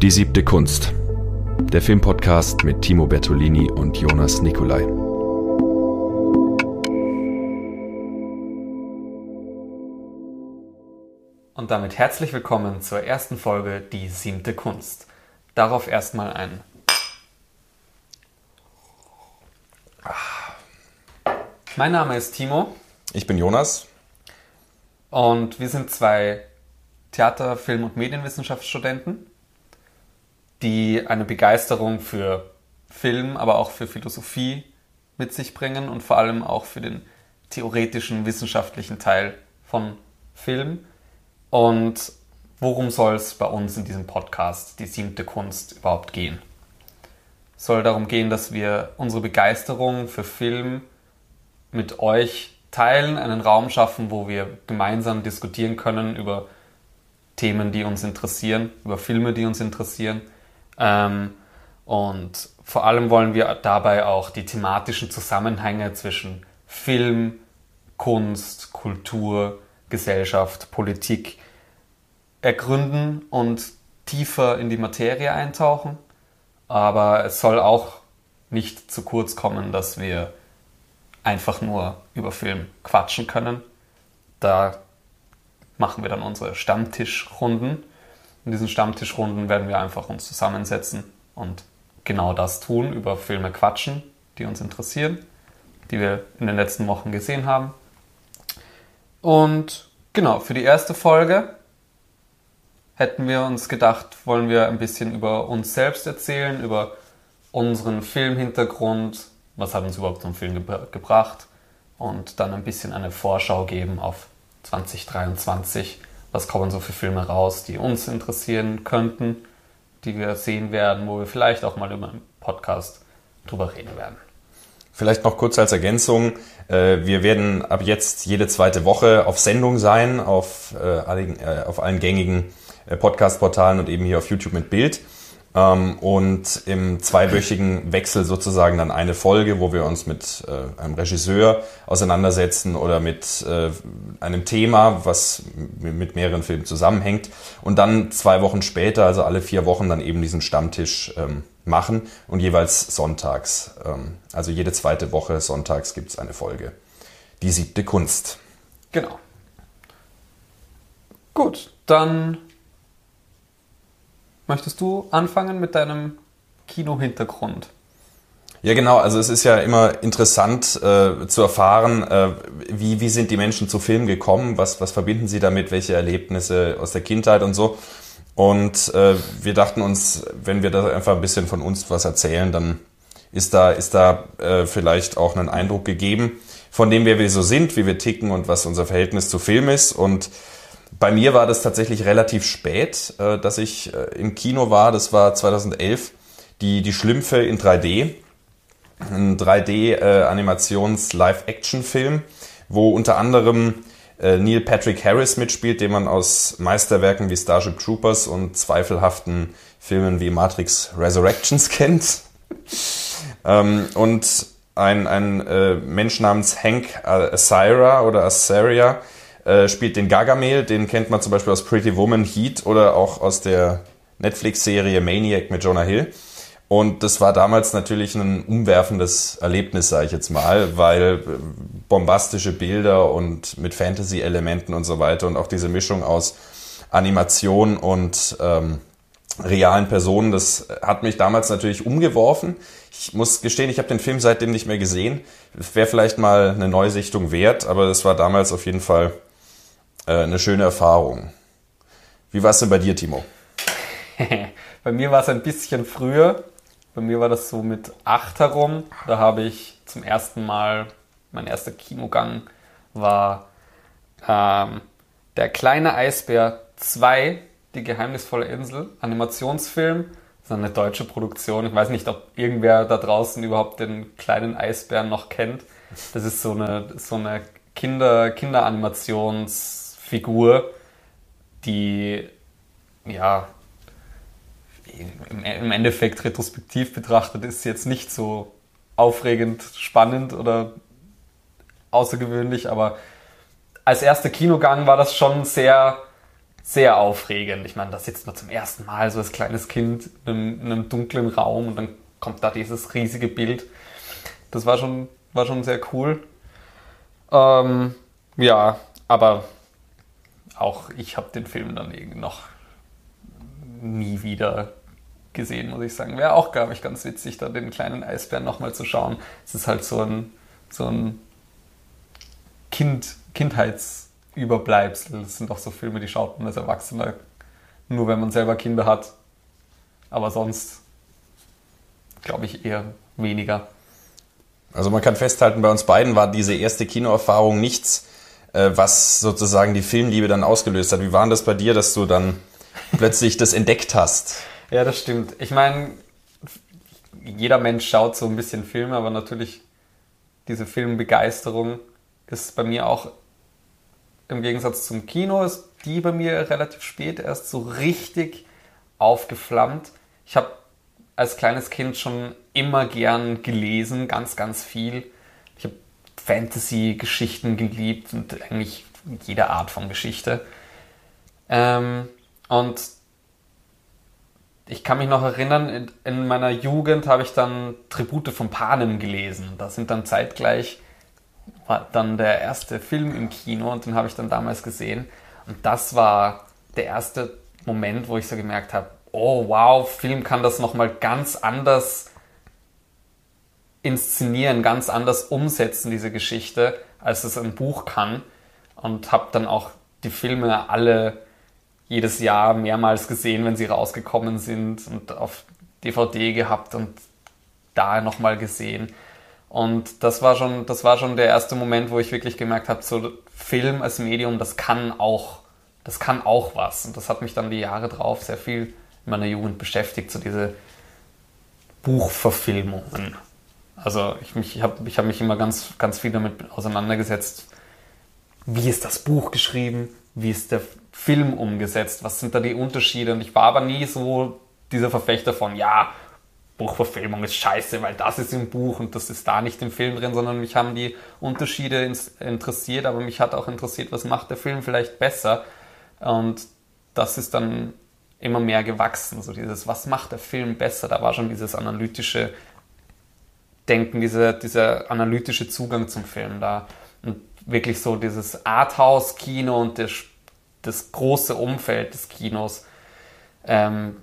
Die siebte Kunst. Der Filmpodcast mit Timo Bertolini und Jonas Nicolai. Und damit herzlich willkommen zur ersten Folge Die siebte Kunst. Darauf erstmal ein. Mein Name ist Timo Ich bin Jonas. und wir sind zwei Theater-, Film- und Medienwissenschaftsstudenten, die eine Begeisterung für Film, aber auch für Philosophie mit sich bringen und vor allem auch für den theoretischen, wissenschaftlichen Teil von Film. Und worum soll es bei uns in diesem Podcast, die siebte Kunst, überhaupt gehen? Es soll darum gehen, dass wir unsere Begeisterung für Film mit euch teilen, einen Raum schaffen, wo wir gemeinsam diskutieren können über Themen, die uns interessieren, über Filme, die uns interessieren. Ähm, und vor allem wollen wir dabei auch die thematischen Zusammenhänge zwischen Film, Kunst, Kultur, Gesellschaft, Politik ergründen und tiefer in die Materie eintauchen. Aber es soll auch nicht zu kurz kommen, dass wir einfach nur über Film quatschen können. Da machen wir dann unsere Stammtischrunden. In diesen Stammtischrunden werden wir einfach uns zusammensetzen und genau das tun, über Filme quatschen, die uns interessieren, die wir in den letzten Wochen gesehen haben. Und genau, für die erste Folge hätten wir uns gedacht, wollen wir ein bisschen über uns selbst erzählen, über unseren Filmhintergrund, was hat uns überhaupt zum Film gebra gebracht und dann ein bisschen eine Vorschau geben auf 2023. Was kommen so für Filme raus, die uns interessieren könnten, die wir sehen werden, wo wir vielleicht auch mal über einen Podcast drüber reden werden. Vielleicht noch kurz als Ergänzung. äh, Wir werden ab jetzt jede zweite Woche auf Sendung sein, auf, äh, allen, äh, auf allen gängigen äh, Podcast-Portalen und eben hier auf YouTube mit Bild. Ähm, Und im zweiwöchigen Wechsel sozusagen dann eine Folge, wo wir uns mit äh, einem Regisseur auseinandersetzen oder mit äh, einem Thema, was mit mehreren Filmen zusammenhängt. Und dann zwei Wochen später, also alle vier Wochen, dann eben diesen Stammtisch ähm, machen und jeweils sonntags. ähm, Also jede zweite Woche sonntags gibt es eine Folge. Die siebte Kunst. Genau. Gut, dann möchtest du anfangen mit deinem Kinohintergrund? Ja, genau. Also es ist ja immer interessant äh, zu erfahren, äh, wie, wie sind die Menschen zu Filmen gekommen, was, was verbinden sie damit, welche Erlebnisse aus der Kindheit und so. Und äh, wir dachten uns, wenn wir da einfach ein bisschen von uns was erzählen, dann ist da, ist da äh, vielleicht auch ein Eindruck gegeben, von dem, wer wir so sind, wie wir ticken und was unser Verhältnis zu Film ist. Und bei mir war das tatsächlich relativ spät, äh, dass ich äh, im Kino war. Das war 2011, die, die Schlümpfe in 3D ein 3D-Animations-Live-Action-Film, wo unter anderem äh, Neil Patrick Harris mitspielt, den man aus Meisterwerken wie Starship Troopers und zweifelhaften Filmen wie Matrix Resurrections kennt. ähm, und ein, ein äh, Mensch namens Hank Asaria oder Asaria äh, spielt den Gargamel, den kennt man zum Beispiel aus Pretty Woman Heat oder auch aus der Netflix-Serie Maniac mit Jonah Hill. Und das war damals natürlich ein umwerfendes Erlebnis, sage ich jetzt mal, weil äh, bombastische Bilder und mit Fantasy-Elementen und so weiter und auch diese Mischung aus Animation und ähm, realen Personen, das hat mich damals natürlich umgeworfen. Ich muss gestehen, ich habe den Film seitdem nicht mehr gesehen. Wäre vielleicht mal eine Neusichtung wert, aber das war damals auf jeden Fall eine schöne Erfahrung. Wie war es denn bei dir, Timo? Bei mir war es ein bisschen früher. Bei mir war das so mit acht herum. Da habe ich zum ersten Mal, mein erster Kinogang war ähm, Der kleine Eisbär 2, die geheimnisvolle Insel, Animationsfilm. Das ist eine deutsche Produktion. Ich weiß nicht, ob irgendwer da draußen überhaupt den kleinen Eisbären noch kennt. Das ist so eine, so eine Kinder, Kinderanimationsfigur, die ja im Endeffekt retrospektiv betrachtet ist jetzt nicht so aufregend, spannend oder außergewöhnlich, aber als erster Kinogang war das schon sehr, sehr aufregend. Ich meine, da sitzt man zum ersten Mal so als kleines Kind in einem, in einem dunklen Raum und dann kommt da dieses riesige Bild. Das war schon, war schon sehr cool. Ähm, ja, aber auch ich habe den Film dann irgendwie noch nie wieder gesehen, muss ich sagen. Wäre auch, glaube ich, ganz witzig, da den kleinen Eisbären nochmal zu schauen. Es ist halt so ein, so ein kind, Kindheitsüberbleibsel. Das sind auch so Filme, die schaut man als Erwachsener nur, wenn man selber Kinder hat. Aber sonst glaube ich eher weniger. Also man kann festhalten, bei uns beiden war diese erste Kinoerfahrung nichts, was sozusagen die Filmliebe dann ausgelöst hat. Wie war das bei dir, dass du dann plötzlich das entdeckt hast? Ja, das stimmt. Ich meine, jeder Mensch schaut so ein bisschen Filme, aber natürlich diese Filmbegeisterung ist bei mir auch im Gegensatz zum Kino, ist die bei mir relativ spät erst so richtig aufgeflammt. Ich habe als kleines Kind schon immer gern gelesen, ganz, ganz viel. Fantasy-Geschichten geliebt und eigentlich jede Art von Geschichte. Ähm, und ich kann mich noch erinnern, in, in meiner Jugend habe ich dann Tribute von Panem gelesen. Da sind dann zeitgleich war dann der erste Film im Kino und den habe ich dann damals gesehen. Und das war der erste Moment, wo ich so gemerkt habe, oh wow, Film kann das nochmal ganz anders inszenieren, ganz anders umsetzen, diese Geschichte, als es ein Buch kann. Und habe dann auch die Filme alle jedes Jahr mehrmals gesehen, wenn sie rausgekommen sind und auf DVD gehabt und da nochmal gesehen. Und das war schon, das war schon der erste Moment, wo ich wirklich gemerkt habe, so Film als Medium, das kann auch, das kann auch was. Und das hat mich dann die Jahre drauf sehr viel in meiner Jugend beschäftigt, so diese Buchverfilmungen. Also ich, ich habe ich hab mich immer ganz, ganz viel damit auseinandergesetzt. Wie ist das Buch geschrieben? Wie ist der Film umgesetzt? Was sind da die Unterschiede? Und ich war aber nie so dieser Verfechter von, ja, Buchverfilmung ist scheiße, weil das ist im Buch und das ist da nicht im Film drin, sondern mich haben die Unterschiede interessiert, aber mich hat auch interessiert, was macht der Film vielleicht besser. Und das ist dann immer mehr gewachsen. So dieses, was macht der Film besser? Da war schon dieses analytische Denken, dieser, dieser analytische Zugang zum Film da. Und wirklich so dieses Arthouse-Kino und das, das große Umfeld des Kinos. Ähm,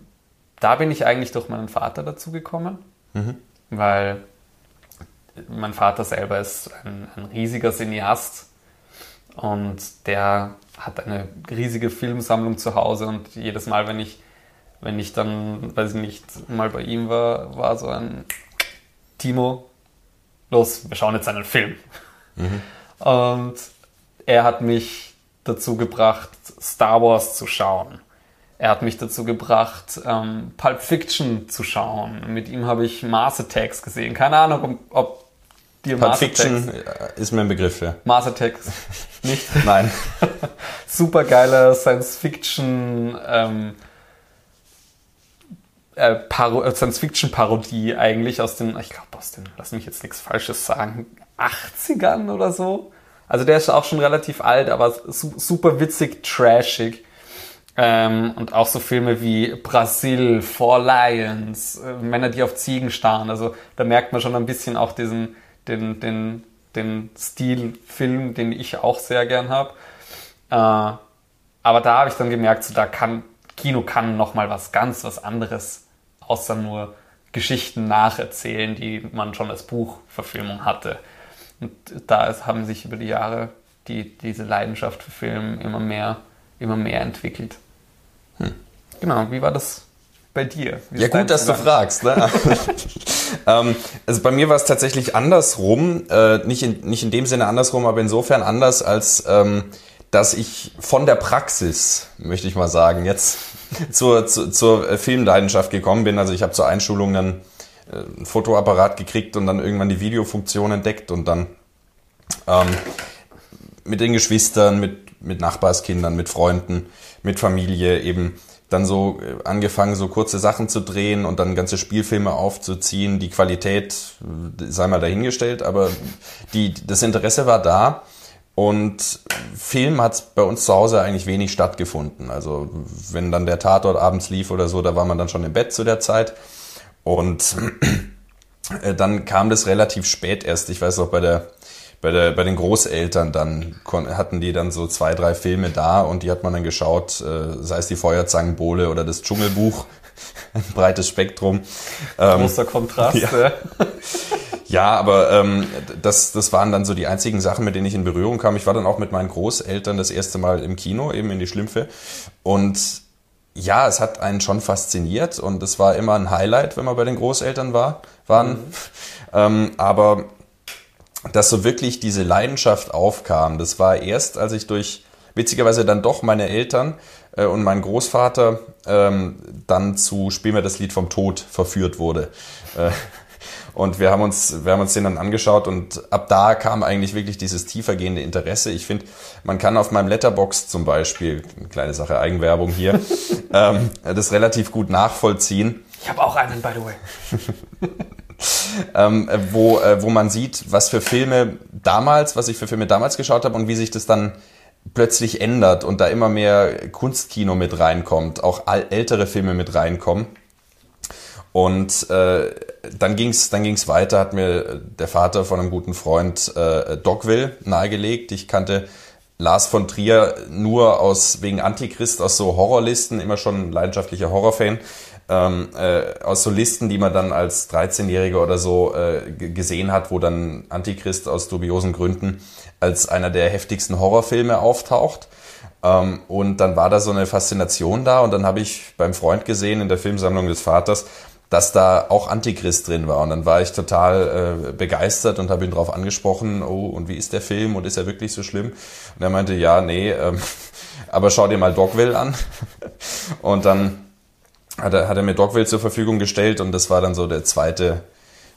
da bin ich eigentlich durch meinen Vater dazu gekommen, mhm. weil mein Vater selber ist ein, ein riesiger Cineast und der hat eine riesige Filmsammlung zu Hause und jedes Mal, wenn ich, wenn ich dann, weiß ich nicht, mal bei ihm war, war so ein Timo, los, wir schauen jetzt einen Film. Mhm. Und er hat mich dazu gebracht, Star Wars zu schauen. Er hat mich dazu gebracht, ähm, Pulp Fiction zu schauen. Mit ihm habe ich Mars Attacks gesehen. Keine Ahnung, ob, ob dir Pulp Mars Fiction Attacks, ist mir ein Begriff, ja. Mars Attacks nicht? Nein. Super geiler Science Fiction ähm, äh, äh, Science Fiction Parodie eigentlich aus den, ich glaube aus den, lass mich jetzt nichts Falsches sagen, 80ern oder so. Also der ist auch schon relativ alt, aber su super witzig, trashig. Ähm, und auch so Filme wie Brasil, Four Lions, äh, Männer, die auf Ziegen starren. Also da merkt man schon ein bisschen auch diesen, den, den, den Stilfilm, den ich auch sehr gern habe. Äh, aber da habe ich dann gemerkt, so, da kann Kino kann noch mal was ganz was anderes, außer nur Geschichten nacherzählen, die man schon als Buchverfilmung hatte. Und da haben sich über die Jahre die, diese Leidenschaft für Film immer mehr, immer mehr entwickelt. Hm. Genau, wie war das bei dir? Wie ja, gut, dass du fragst. Ne? ähm, also bei mir war es tatsächlich andersrum. Äh, nicht, in, nicht in dem Sinne andersrum, aber insofern anders, als ähm, dass ich von der Praxis, möchte ich mal sagen, jetzt zur, zur, zur Filmleidenschaft gekommen bin. Also ich habe zur Einschulung dann äh, ein Fotoapparat gekriegt und dann irgendwann die Videofunktion entdeckt und dann ähm, mit den Geschwistern, mit, mit Nachbarskindern, mit Freunden, mit Familie eben dann so äh, angefangen, so kurze Sachen zu drehen und dann ganze Spielfilme aufzuziehen. Die Qualität äh, sei mal dahingestellt, aber die, das Interesse war da. Und Film hat bei uns zu Hause eigentlich wenig stattgefunden. Also wenn dann der Tatort abends lief oder so, da war man dann schon im Bett zu der Zeit. Und äh, dann kam das relativ spät erst. Ich weiß auch bei der bei, der, bei den Großeltern dann hatten die dann so zwei, drei Filme da und die hat man dann geschaut, äh, sei es die Feuerzangenbowle oder das Dschungelbuch, ein breites Spektrum. Ähm, Großer Kontrast. Ja. Ja, aber ähm, das, das waren dann so die einzigen Sachen, mit denen ich in Berührung kam. Ich war dann auch mit meinen Großeltern das erste Mal im Kino, eben in die Schlümpfe. Und ja, es hat einen schon fasziniert und es war immer ein Highlight, wenn man bei den Großeltern war, waren. Mhm. Ähm, aber dass so wirklich diese Leidenschaft aufkam, das war erst, als ich durch witzigerweise dann doch meine Eltern äh, und mein Großvater ähm, dann zu Spiel mir das Lied vom Tod verführt wurde. Äh, und wir haben uns, wir haben uns den dann angeschaut und ab da kam eigentlich wirklich dieses tiefergehende Interesse. Ich finde, man kann auf meinem Letterbox zum Beispiel, eine kleine Sache Eigenwerbung hier, ähm, das relativ gut nachvollziehen. Ich habe auch einen, by the way. ähm, wo, äh, wo man sieht, was für Filme damals, was ich für Filme damals geschaut habe und wie sich das dann plötzlich ändert und da immer mehr Kunstkino mit reinkommt, auch ältere Filme mit reinkommen. Und äh, dann ging's dann ging's weiter, hat mir der Vater von einem guten Freund äh, Dogville nahegelegt. Ich kannte Lars von Trier nur aus wegen Antichrist aus so Horrorlisten, immer schon ein leidenschaftlicher Horrorfan. Ähm, äh, aus so Listen, die man dann als 13-Jähriger oder so äh, gesehen hat, wo dann Antichrist aus dubiosen Gründen als einer der heftigsten Horrorfilme auftaucht. Ähm, und dann war da so eine Faszination da und dann habe ich beim Freund gesehen in der Filmsammlung des Vaters, dass da auch Antichrist drin war. Und dann war ich total äh, begeistert und habe ihn darauf angesprochen, oh, und wie ist der Film und ist er wirklich so schlimm? Und er meinte, ja, nee, ähm, aber schau dir mal Dogville an. und dann hat er, hat er mir Dogville zur Verfügung gestellt und das war dann so der zweite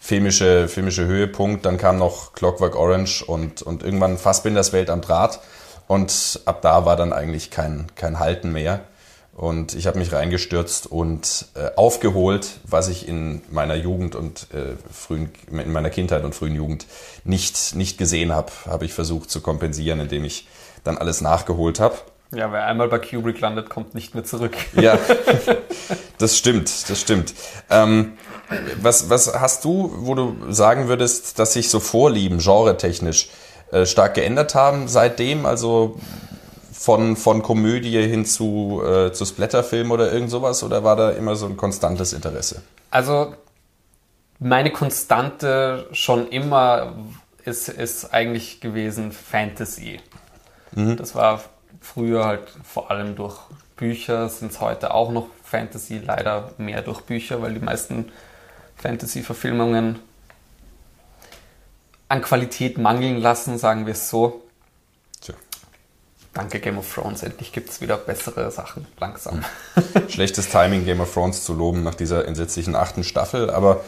filmische, filmische Höhepunkt. Dann kam noch Clockwork Orange und, und irgendwann Fassbinders Welt am Draht. Und ab da war dann eigentlich kein, kein Halten mehr. Und ich habe mich reingestürzt und äh, aufgeholt, was ich in meiner Jugend und äh, frühen, in meiner Kindheit und frühen Jugend nicht, nicht gesehen habe, habe ich versucht zu kompensieren, indem ich dann alles nachgeholt habe. Ja, wer einmal bei Kubrick landet, kommt nicht mehr zurück. Ja, das stimmt, das stimmt. Ähm, was, was hast du, wo du sagen würdest, dass sich so Vorlieben genre-technisch äh, stark geändert haben seitdem? Also von, von Komödie hin zu, äh, zu Splatterfilm oder irgend sowas? Oder war da immer so ein konstantes Interesse? Also meine Konstante schon immer ist, ist eigentlich gewesen Fantasy. Mhm. Das war früher halt vor allem durch Bücher, sind es heute auch noch Fantasy, leider mehr durch Bücher, weil die meisten Fantasy-Verfilmungen an Qualität mangeln lassen, sagen wir es so. Danke Game of Thrones, endlich gibt es wieder bessere Sachen, langsam. Schlechtes Timing, Game of Thrones zu loben nach dieser entsetzlichen achten Staffel, aber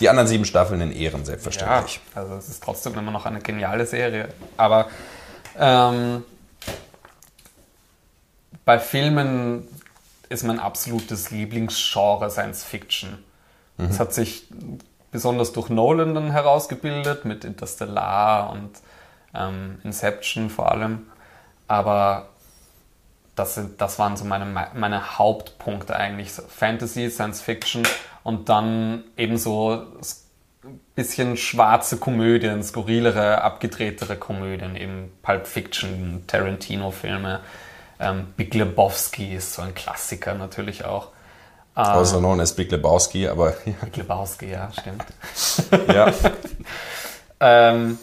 die anderen sieben Staffeln in Ehren, selbstverständlich. Ja, also es ist trotzdem immer noch eine geniale Serie. Aber ähm, bei Filmen ist mein absolutes Lieblingsgenre Science Fiction. Mhm. Es hat sich besonders durch Nolan dann herausgebildet, mit Interstellar und ähm, Inception vor allem. Aber das, sind, das waren so meine, meine Hauptpunkte eigentlich. Fantasy, Science Fiction und dann eben so ein bisschen schwarze Komödien, skurrilere, abgedrehtere Komödien, eben Pulp Fiction, Tarantino-Filme. Ähm, Big Lebowski ist so ein Klassiker natürlich auch. Also known as Big Lebowski, aber. Ja. Big Lebowski, ja, stimmt. ja. ähm,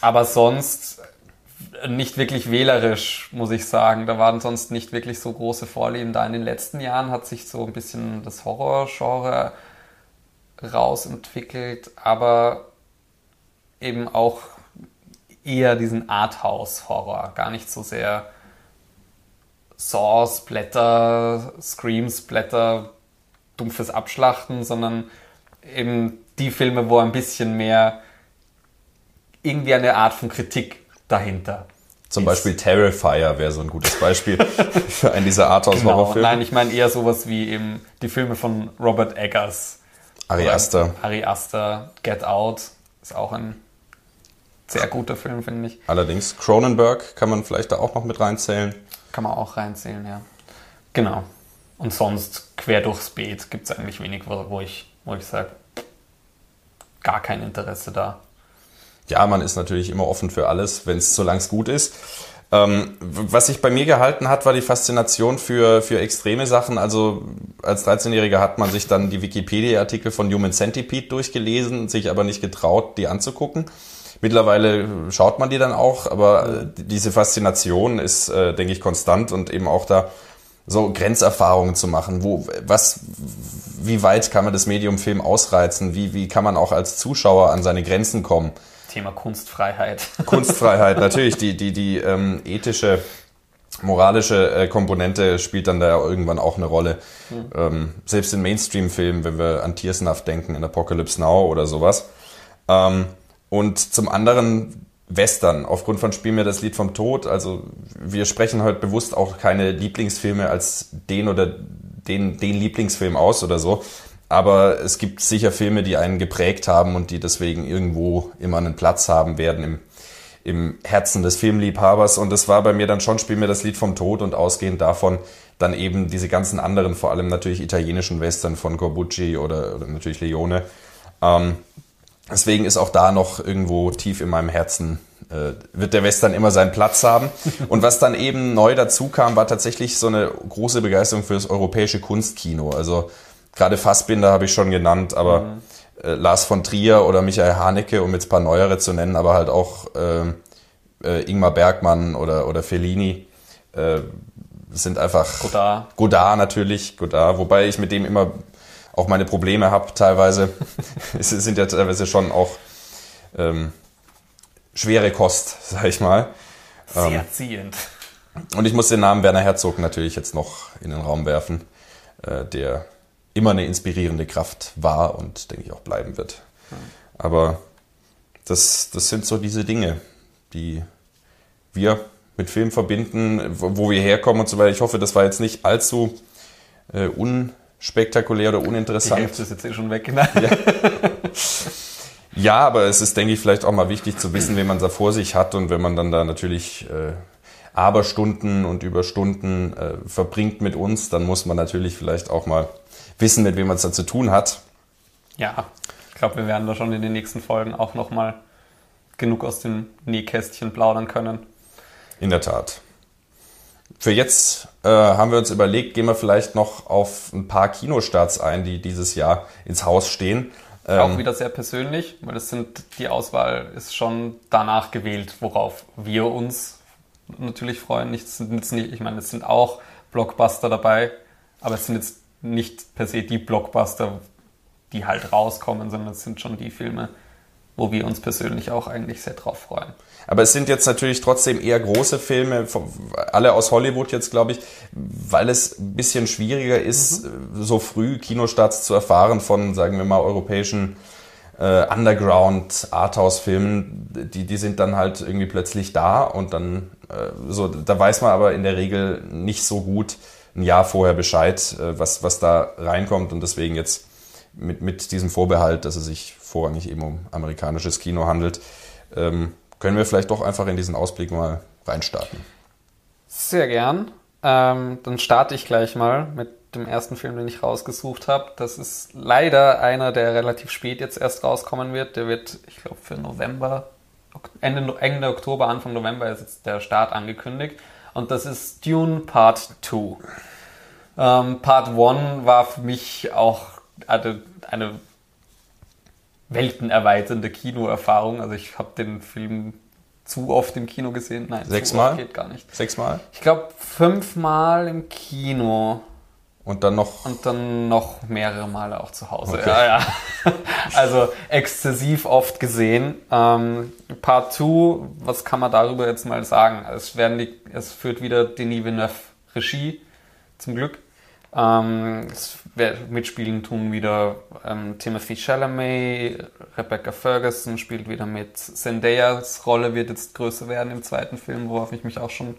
aber sonst nicht wirklich wählerisch, muss ich sagen. Da waren sonst nicht wirklich so große Vorlieben da. In den letzten Jahren hat sich so ein bisschen das Horrorgenre rausentwickelt, aber eben auch eher diesen Arthouse-Horror, gar nicht so sehr Saws, Blätter, Screams, Blätter, dumpfes Abschlachten, sondern eben die Filme, wo ein bisschen mehr irgendwie eine Art von Kritik dahinter. Zum Beispiel Terrifier wäre so ein gutes Beispiel für einen dieser Arthouse-Horrorfilme. Genau. Nein, ich meine eher sowas wie eben die Filme von Robert Eggers. Ari Aster. Ari Aster, Get Out ist auch ein sehr guter Film, finde ich. Allerdings, Cronenberg kann man vielleicht da auch noch mit reinzählen. Kann man auch reinzählen, ja. Genau. Und sonst, quer durchs Beet, gibt es eigentlich wenig, wo, wo ich, wo ich sage, gar kein Interesse da. Ja, man ist natürlich immer offen für alles, wenn es solange es gut ist. Ähm, was sich bei mir gehalten hat, war die Faszination für, für extreme Sachen. Also als 13-Jähriger hat man sich dann die Wikipedia-Artikel von Human Centipede durchgelesen, sich aber nicht getraut, die anzugucken. Mittlerweile schaut man die dann auch, aber äh, diese Faszination ist, äh, denke ich, konstant und eben auch da so Grenzerfahrungen zu machen. Wo, was, wie weit kann man das Medium Film ausreizen? Wie, wie kann man auch als Zuschauer an seine Grenzen kommen? Thema Kunstfreiheit. Kunstfreiheit, natürlich. Die, die, die ähm, ethische, moralische äh, Komponente spielt dann da ja irgendwann auch eine Rolle. Mhm. Ähm, selbst in Mainstream-Filmen, wenn wir an Tiersnuff denken, in Apocalypse Now oder sowas. Ähm, und zum anderen Western, aufgrund von Spiel mir das Lied vom Tod. Also wir sprechen heute bewusst auch keine Lieblingsfilme als den oder den, den Lieblingsfilm aus oder so. Aber es gibt sicher Filme, die einen geprägt haben und die deswegen irgendwo immer einen Platz haben werden im, im Herzen des Filmliebhabers. Und das war bei mir dann schon Spiel mir das Lied vom Tod und ausgehend davon dann eben diese ganzen anderen, vor allem natürlich italienischen Western von Corbucci oder, oder natürlich Leone. Ähm, deswegen ist auch da noch irgendwo tief in meinem Herzen äh, wird der Western immer seinen Platz haben. Und was dann eben neu dazu kam, war tatsächlich so eine große Begeisterung für das europäische Kunstkino. Also Gerade Fassbinder habe ich schon genannt, aber mhm. äh, Lars von Trier oder Michael Haneke, um jetzt ein paar neuere zu nennen, aber halt auch äh, äh, Ingmar Bergmann oder, oder Fellini äh, sind einfach... Godard. Godard natürlich, Godard, wobei ich mit dem immer auch meine Probleme habe teilweise. es sind ja teilweise schon auch ähm, schwere Kost, sag ich mal. Sehr ähm, ziehend. Und ich muss den Namen Werner Herzog natürlich jetzt noch in den Raum werfen, äh, der immer eine inspirierende Kraft war und denke ich auch bleiben wird. Aber das, das sind so diese Dinge, die wir mit Film verbinden, wo wir herkommen und so weiter. Ich hoffe, das war jetzt nicht allzu äh, unspektakulär oder uninteressant. Die Hälfte ist jetzt eh schon weg. Ne? Ja. ja, aber es ist, denke ich, vielleicht auch mal wichtig zu wissen, wen man da vor sich hat und wenn man dann da natürlich äh, Aberstunden und Überstunden äh, verbringt mit uns, dann muss man natürlich vielleicht auch mal wissen, mit wem man es da zu tun hat. Ja, ich glaube, wir werden da schon in den nächsten Folgen auch nochmal genug aus dem Nähkästchen plaudern können. In der Tat. Für jetzt äh, haben wir uns überlegt, gehen wir vielleicht noch auf ein paar Kinostarts ein, die dieses Jahr ins Haus stehen. Ähm, auch wieder sehr persönlich, weil das sind, die Auswahl ist schon danach gewählt, worauf wir uns natürlich freuen. Nicht, nicht, ich meine, es sind auch Blockbuster dabei, aber es sind jetzt nicht per se die Blockbuster, die halt rauskommen, sondern es sind schon die Filme, wo wir uns persönlich auch eigentlich sehr drauf freuen. Aber es sind jetzt natürlich trotzdem eher große Filme, alle aus Hollywood jetzt, glaube ich, weil es ein bisschen schwieriger ist, mhm. so früh Kinostarts zu erfahren von, sagen wir mal, europäischen äh, Underground Arthouse-Filmen. Die, die sind dann halt irgendwie plötzlich da und dann, äh, so, da weiß man aber in der Regel nicht so gut, ein Jahr vorher Bescheid, äh, was, was da reinkommt und deswegen jetzt mit, mit diesem Vorbehalt, dass es sich vorrangig eben um amerikanisches Kino handelt, ähm, können wir vielleicht doch einfach in diesen Ausblick mal reinstarten. Sehr gern. Ähm, dann starte ich gleich mal mit dem ersten Film, den ich rausgesucht habe. Das ist leider einer, der relativ spät jetzt erst rauskommen wird. Der wird, ich glaube, für November, Ende, Ende Oktober, Anfang November ist jetzt der Start angekündigt und das ist Dune Part 2. Ähm, Part 1 war für mich auch eine, eine weltenerweiternde Kinoerfahrung. Also ich habe den Film zu oft im Kino gesehen. Nein, sechsmal geht gar nicht. Sechsmal? Ich glaube fünfmal im Kino. Und dann noch? Und dann noch mehrere Male auch zu Hause. Okay. Ja, ja. Also exzessiv oft gesehen. Ähm, Part 2, was kann man darüber jetzt mal sagen? Es, werden die, es führt wieder Denis Villeneuve Regie, zum Glück. Ähm, es mitspielen tun wieder ähm, Timothy Chalamet, Rebecca Ferguson spielt wieder mit. Zendayas Rolle wird jetzt größer werden im zweiten Film, worauf ich mich auch schon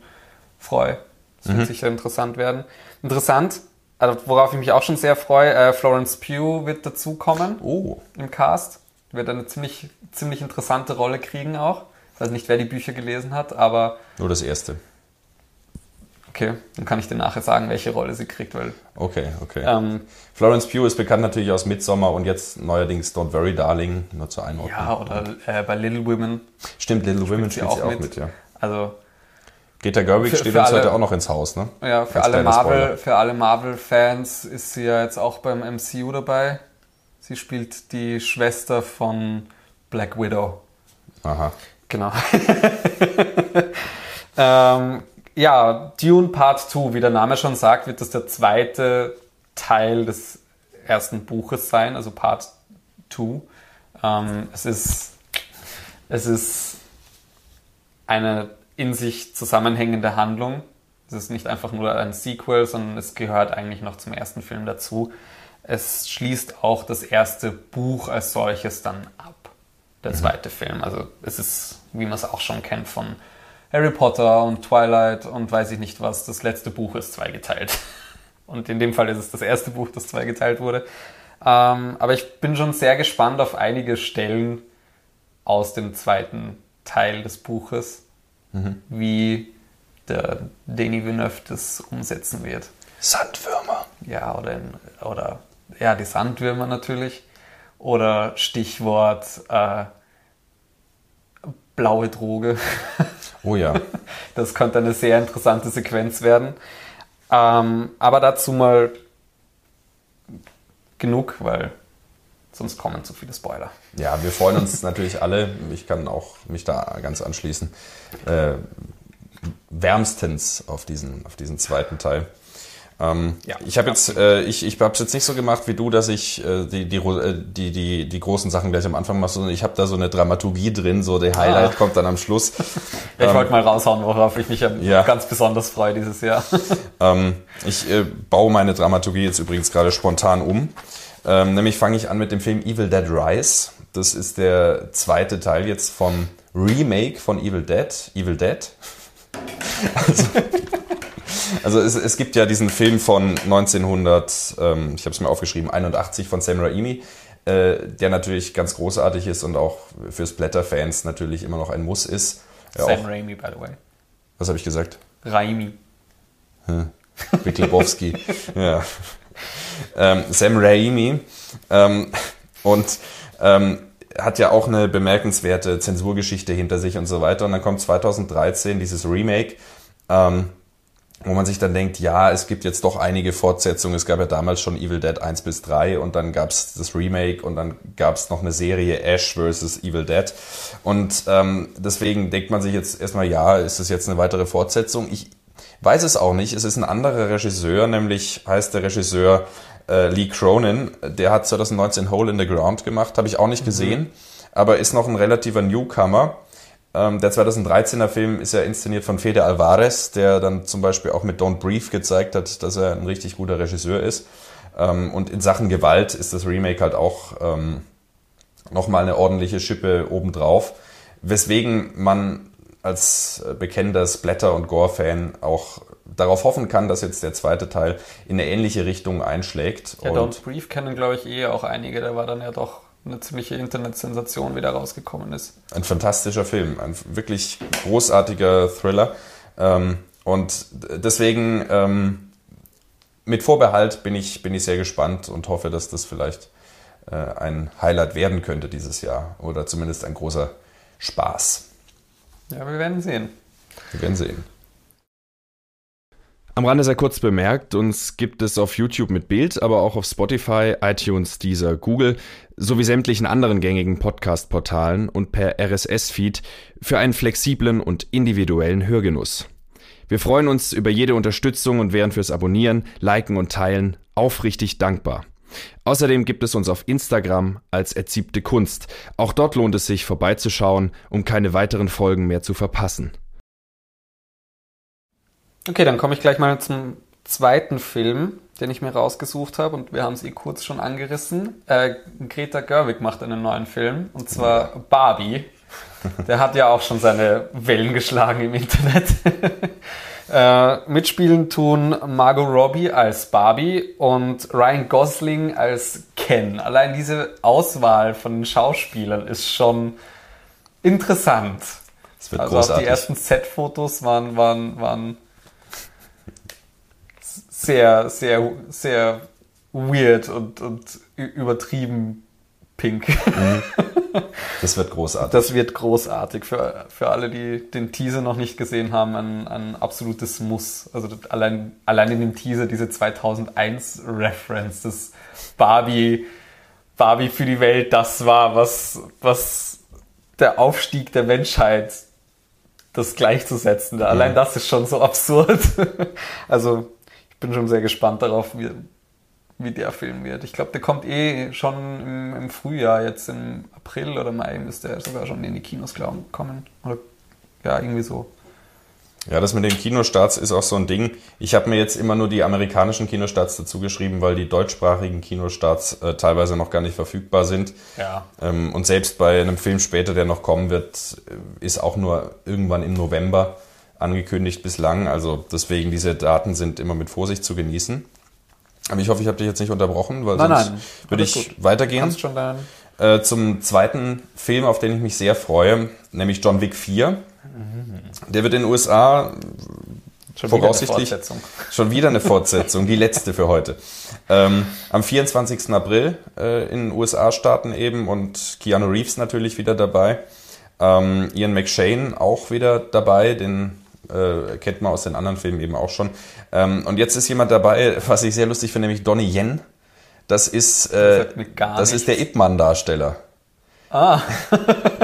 freue. Das mhm. wird sicher interessant werden. Interessant, also worauf ich mich auch schon sehr freue, äh, Florence Pugh wird dazukommen oh. im Cast. Wird eine ziemlich, ziemlich interessante Rolle kriegen auch. weiß nicht, wer die Bücher gelesen hat, aber Nur das erste. okay, dann kann ich dir nachher sagen, welche Rolle sie kriegt, weil Okay, okay. ähm, Florence Pugh ist bekannt natürlich aus Midsommar und jetzt neuerdings Don't Worry Darling, nur zur Einordnung. ja, oder äh, bei Little Women, Stimmt, Little Women spielt sie auch auch mit. mit, ja. also Greta Gerwig Für- steht für uns alle- heute auch noch ins Haus, ne? ja, für Als alle Marvel, für alle Marvel-Fans ist sie ja jetzt auch beim MCU dabei. Sie spielt die Schwester von Black Widow. Aha. Genau. ähm, ja, Dune Part 2, wie der Name schon sagt, wird das der zweite Teil des ersten Buches sein, also Part 2. Ähm, es ist, es ist eine in sich zusammenhängende Handlung. Es ist nicht einfach nur ein Sequel, sondern es gehört eigentlich noch zum ersten Film dazu. Es schließt auch das erste Buch als solches dann ab, der zweite Film. Also es ist, wie man es auch schon kennt von Harry Potter und Twilight und weiß ich nicht was, das letzte Buch ist zweigeteilt. Und in dem Fall ist es das erste Buch, das zweigeteilt wurde. Ähm, aber ich bin schon sehr gespannt auf einige Stellen aus dem zweiten Teil des Buches, wie der Denis Villeneuve das umsetzen wird. Sandwürmer. Ja, oder, in, oder ja, die Sandwürmer natürlich. Oder Stichwort äh, blaue Droge. Oh ja. Das könnte eine sehr interessante Sequenz werden. Ähm, aber dazu mal genug, weil sonst kommen zu viele Spoiler. Ja, wir freuen uns natürlich alle. Ich kann auch mich da ganz anschließen. Äh, wärmstens auf diesen, auf diesen zweiten Teil. Ähm, Ja, ich habe jetzt, äh, ich, ich habe es jetzt nicht so gemacht wie du, dass ich äh, die, die, äh, die, die, die großen Sachen gleich am Anfang mache, sondern ich habe da so eine Dramaturgie drin, so der Highlight Ah. kommt dann am Schluss. Ich Ähm, wollte mal raushauen, worauf ich mich Ja. ganz besonders freue dieses Jahr. Ähm, ich äh, baue meine Dramaturgie jetzt übrigens gerade spontan um. Ähm, nämlich fange ich an mit dem Film Evil Dead Rise. Das ist der zweite Teil jetzt vom Remake von Evil Dead. Evil Dead. Also, also es, es gibt ja diesen Film von 1900, ähm, ich habe es mir aufgeschrieben, 81 von Sam Raimi, äh, der natürlich ganz großartig ist und auch für Splatter-Fans natürlich immer noch ein Muss ist. Ja, Sam auch, Raimi, by the way. was habe ich gesagt? Raimi. Big Lebowski. ja. Ähm, Sam Raimi. Ähm, und ähm, hat ja auch eine bemerkenswerte Zensurgeschichte hinter sich und so weiter. Und dann kommt 2013 dieses Remake, ähm, wo man sich dann denkt, ja, es gibt jetzt doch einige Fortsetzungen. Es gab ja damals schon Evil Dead 1 bis 3 und dann gab es das Remake und dann gab es noch eine Serie Ash vs. Evil Dead. Und ähm, deswegen denkt man sich jetzt erstmal, ja, ist das jetzt eine weitere Fortsetzung? Ich weiß es auch nicht. Es ist ein anderer Regisseur, nämlich heißt der Regisseur äh, Lee Cronin. Der hat 2019 Hole in the Ground gemacht, habe ich auch nicht gesehen, aber ist noch ein relativer Newcomer. Ähm, der 2013er Film ist ja inszeniert von Fede Alvarez, der dann zum Beispiel auch mit Don't Breathe gezeigt hat, dass er ein richtig guter Regisseur ist. Ähm, und in Sachen Gewalt ist das Remake halt auch ähm, nochmal eine ordentliche Schippe obendrauf. Weswegen man als bekennender Splatter- und Gore-Fan auch darauf hoffen kann, dass jetzt der zweite Teil in eine ähnliche Richtung einschlägt. Ja, und Don't Brief kennen, glaube ich, eh auch einige. Der war dann ja doch eine ziemliche Internetsensation, wie der rausgekommen ist. ein fantastischer Film, ein wirklich großartiger Thriller. Ähm, und deswegen ähm, mit Vorbehalt bin ich, bin ich sehr gespannt und hoffe, dass das vielleicht äh, ein Highlight werden könnte dieses Jahr oder zumindest ein großer Spaß. Ja, wir werden sehen. Wir werden sehen. Am Rande sei kurz bemerkt, uns gibt es auf YouTube mit Bild, aber auch auf Spotify, iTunes, Deezer, Google sowie sämtlichen anderen gängigen Podcast-Portalen und per RSS-Feed für einen flexiblen und individuellen Hörgenuss. Wir freuen uns über jede Unterstützung und wären fürs Abonnieren, Liken und Teilen aufrichtig dankbar. Außerdem gibt es uns auf Instagram als Erziebte Kunst. Auch dort lohnt es sich vorbeizuschauen, um keine weiteren Folgen mehr zu verpassen. Okay, dann komme ich gleich mal zum zweiten Film, den ich mir rausgesucht habe. Und wir haben es eh kurz schon angerissen. Äh, Greta Gerwig macht einen neuen Film. Und zwar Barbie. Der hat ja auch schon seine Wellen geschlagen im Internet. äh, mitspielen tun Margot Robbie als Barbie und Ryan Gosling als Ken. Allein diese Auswahl von Schauspielern ist schon interessant. Es wird also großartig. auch die ersten Set-Fotos waren, waren, waren sehr, sehr, sehr weird und, und übertrieben pink. Das wird großartig. Das wird großartig für, für alle, die den Teaser noch nicht gesehen haben, ein, ein absolutes Muss. Also allein, allein in dem Teaser diese 2001 Reference, das Barbie, Barbie für die Welt, das war, was, was der Aufstieg der Menschheit, das gleichzusetzen. Allein das ist schon so absurd. Also bin schon sehr gespannt darauf, wie, wie der Film wird. Ich glaube, der kommt eh schon im, im Frühjahr, jetzt im April oder Mai müsste er sogar schon in die Kinos glauben, kommen. Oder ja, irgendwie so. Ja, das mit den Kinostarts ist auch so ein Ding. Ich habe mir jetzt immer nur die amerikanischen Kinostarts dazu geschrieben, weil die deutschsprachigen Kinostarts äh, teilweise noch gar nicht verfügbar sind. Ja. Ähm, und selbst bei einem Film später, der noch kommen wird, äh, ist auch nur irgendwann im November angekündigt bislang. Also deswegen, diese Daten sind immer mit Vorsicht zu genießen. Aber ich hoffe, ich habe dich jetzt nicht unterbrochen, weil Nein, sonst nein, würde ich gut. weitergehen. Kannst schon dein, Äh, zum zweiten Film, auf den ich mich sehr freue, nämlich John Wick 4. Der wird in den USA schon Voraussichtlich- wieder eine Fortsetzung. Schon wieder eine Fortsetzung, die letzte für heute. Ähm, am 24. April äh, in den USA starten eben und Keanu Reeves natürlich wieder dabei. Ähm, Ian McShane auch wieder dabei, den äh, kennt man aus den anderen Filmen eben auch schon. Ähm, und jetzt ist jemand dabei, was ich sehr lustig finde, nämlich Donnie Yen. Das ist, äh, gar das ist der nichts. Ip Man-Darsteller. Ah,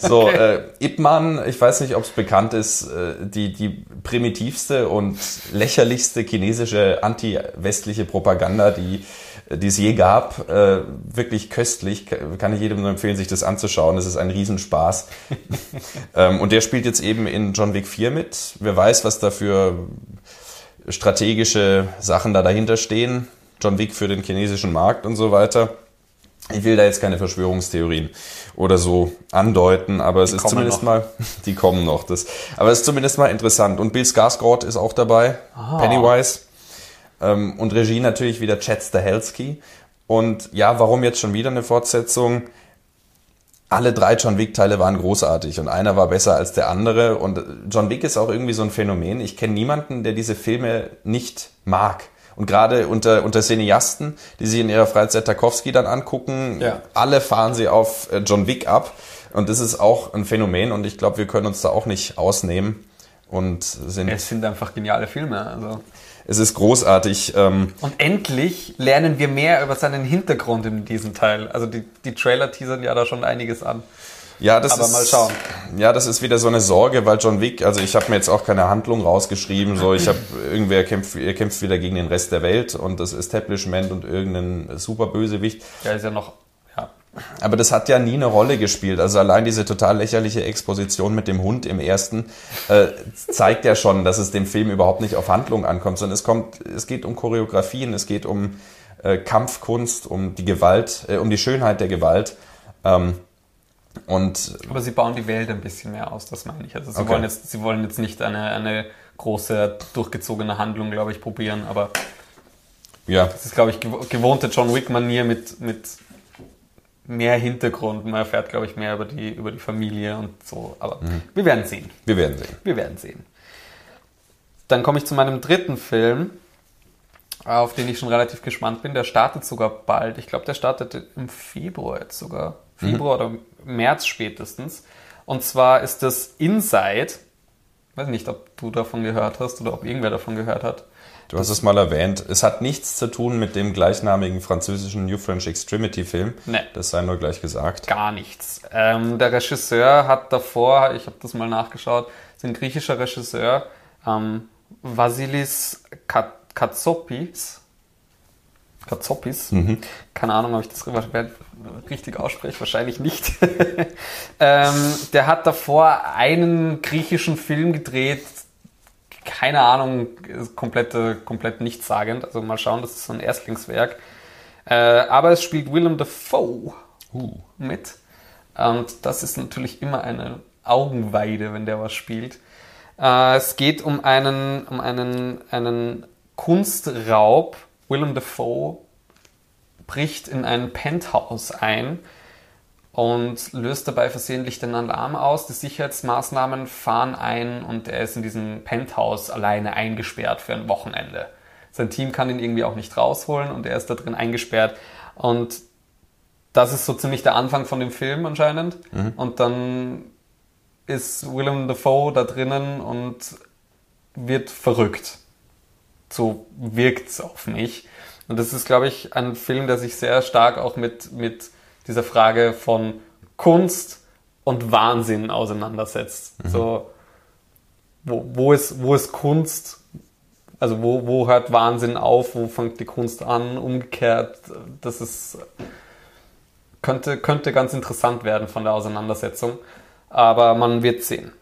So, äh, Ip Man, ich weiß nicht, ob es bekannt ist, äh, die, die primitivste und lächerlichste chinesische anti-westliche Propaganda, die die es je gab, äh, wirklich köstlich, kann ich jedem nur empfehlen, sich das anzuschauen. Es ist ein Riesenspaß. ähm, und der spielt jetzt eben in John Wick 4 mit. Wer weiß, was da für strategische Sachen da dahinter stehen. John Wick für den chinesischen Markt und so weiter. Ich will da jetzt keine Verschwörungstheorien oder so andeuten, aber es ist kommen zumindest noch. mal, die kommen noch. Das, aber es ist zumindest mal interessant. Und Bill Skarsgård ist auch dabei, Ah. Pennywise. Ähm, und Regie natürlich wieder Chad Stahelski. Und ja, warum jetzt schon wieder eine Fortsetzung? Alle drei John Wick-Teile waren großartig und einer war besser als der andere. Und John Wick ist auch irgendwie so ein Phänomen. Ich kenne niemanden, der diese Filme nicht mag. Und gerade unter, unter Cineasten, die sich in ihrer Freizeit Tarkovsky dann angucken, Ja. alle fahren sie auf äh, John Wick ab. Und das ist auch ein Phänomen und ich glaube, wir können uns da auch nicht ausnehmen. Und sind, es sind einfach geniale Filme. Also. es ist großartig. Ähm, Und endlich lernen wir mehr über seinen Hintergrund in diesem Teil. Also die, die Trailer teasern ja da schon einiges an. Ja, das Aber ist, mal schauen. Ja, das ist wieder so eine Sorge, weil John Wick, also ich habe mir jetzt auch keine Handlung rausgeschrieben, so ich habe irgendwer kämpft, er kämpft wieder gegen den Rest der Welt und das Establishment und irgendeinen Superbösewicht. Der ist ja noch, Aber das hat ja nie eine Rolle gespielt. Also allein diese total lächerliche Exposition mit dem Hund im ersten äh, zeigt ja schon, dass es dem Film überhaupt nicht auf Handlung ankommt, sondern es kommt, es geht um Choreografien, es geht um äh, Kampfkunst, um die Gewalt, äh, um die Schönheit der Gewalt. Ähm, und aber sie bauen die Welt ein bisschen mehr aus, das meine ich. Also sie, Okay. wollen, jetzt, sie wollen jetzt nicht eine, eine große, durchgezogene Handlung, glaube ich, probieren, aber ja, das ist, glaube ich, gew- gewohnte John Wick-Manier mit, mit mehr Hintergrund. Man erfährt, glaube ich, mehr über die, über die Familie und so. Aber wir werden sehen. wir werden sehen. Wir werden sehen. Dann komme ich zu meinem dritten Film, auf den ich schon relativ gespannt bin. Der startet sogar bald. Ich glaube, der startet im Februar jetzt sogar. Februar oder März spätestens. Und zwar ist das Inside. Weiß nicht, ob du davon gehört hast oder ob irgendwer davon gehört hat. Du hast es mal erwähnt. Es hat nichts zu tun mit dem gleichnamigen französischen New French Extremity Film. Nee. Das sei nur gleich gesagt. Gar nichts. Ähm, der Regisseur hat davor, ich habe das mal nachgeschaut, ist ein griechischer Regisseur, ähm, Vasilis Ka- Katsopis. Katsopis. Keine Ahnung, ob ich das richtig ausspreche, wahrscheinlich nicht. ähm, der hat davor einen griechischen Film gedreht, keine Ahnung, ist komplett, nichtssagend. Also mal schauen, das ist so ein Erstlingswerk. Äh, aber es spielt Willem Dafoe mit. Und das ist natürlich immer eine Augenweide, wenn der was spielt. Äh, es geht um einen, um einen, einen Kunstraub. Willem Dafoe bricht in ein Penthouse ein und löst dabei versehentlich den Alarm aus. Die Sicherheitsmaßnahmen fahren ein und er ist in diesem Penthouse alleine eingesperrt für ein Wochenende. Sein Team kann ihn irgendwie auch nicht rausholen und er ist da drin eingesperrt. Und das ist so ziemlich der Anfang von dem Film anscheinend. Mhm. Und dann ist Willem Dafoe da drinnen und wird verrückt. So wirkt es auf mich. Und das ist, glaube ich, ein Film, der sich sehr stark auch mit, mit dieser Frage von Kunst und Wahnsinn auseinandersetzt. Mhm. So, wo, wo, ist, wo ist Kunst? Also wo, wo hört Wahnsinn auf? Wo fängt die Kunst an? Umgekehrt, das ist, könnte, könnte ganz interessant werden von der Auseinandersetzung. Aber man wird sehen.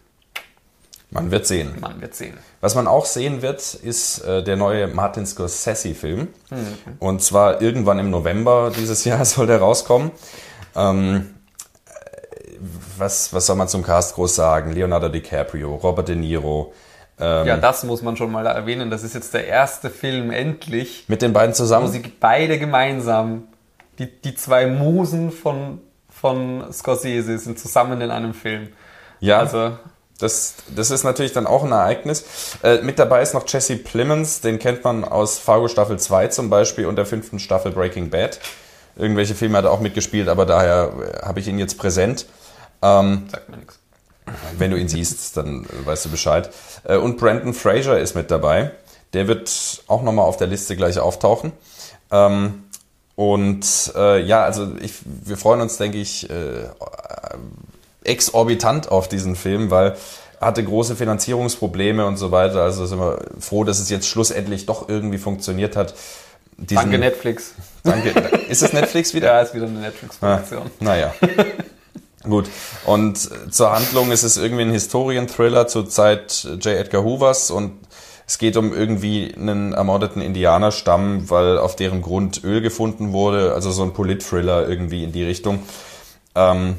Man wird sehen. Man wird sehen. Was man auch sehen wird, ist äh, der neue Martin Scorsese-Film. Mhm. Und zwar irgendwann im November dieses Jahr soll der rauskommen. Ähm, was, was soll man zum Cast groß sagen? Leonardo DiCaprio, Robert De Niro. Ähm, ja, das muss man schon mal erwähnen. Das ist jetzt der erste Film endlich. Mit den beiden zusammen? Wo sie beide gemeinsam, die, die zwei Musen von, von Scorsese sind zusammen in einem Film. Ja. Also das, das ist natürlich dann auch ein Ereignis. Äh, mit dabei ist noch Jesse Plemons, den kennt man aus Fargo Staffel 2 zum Beispiel und der fünften Staffel Breaking Bad. Irgendwelche Filme hat er auch mitgespielt, aber daher äh, habe ich ihn jetzt präsent. Ähm, Sagt mir nichts. Wenn du ihn siehst, dann weißt du Bescheid. Äh, und Brandon Fraser ist mit dabei. Der wird auch nochmal auf der Liste gleich auftauchen. Ähm, und äh, ja, also ich, wir freuen uns, denke ich, äh, exorbitant auf diesen Film, weil er hatte große Finanzierungsprobleme und so weiter. Also sind wir froh, dass es jetzt schlussendlich doch irgendwie funktioniert hat. Diesen, danke Netflix. Danke. Ist es Netflix wieder? Ja, ist wieder eine Netflix-Produktion. Ah, naja. Gut. Und zur Handlung ist es irgendwie ein Historienthriller zur Zeit J. Edgar Hoovers und es geht um irgendwie einen ermordeten Indianerstamm, weil auf deren Grund Öl gefunden wurde. Also so ein Polit-Thriller irgendwie in die Richtung. Ähm,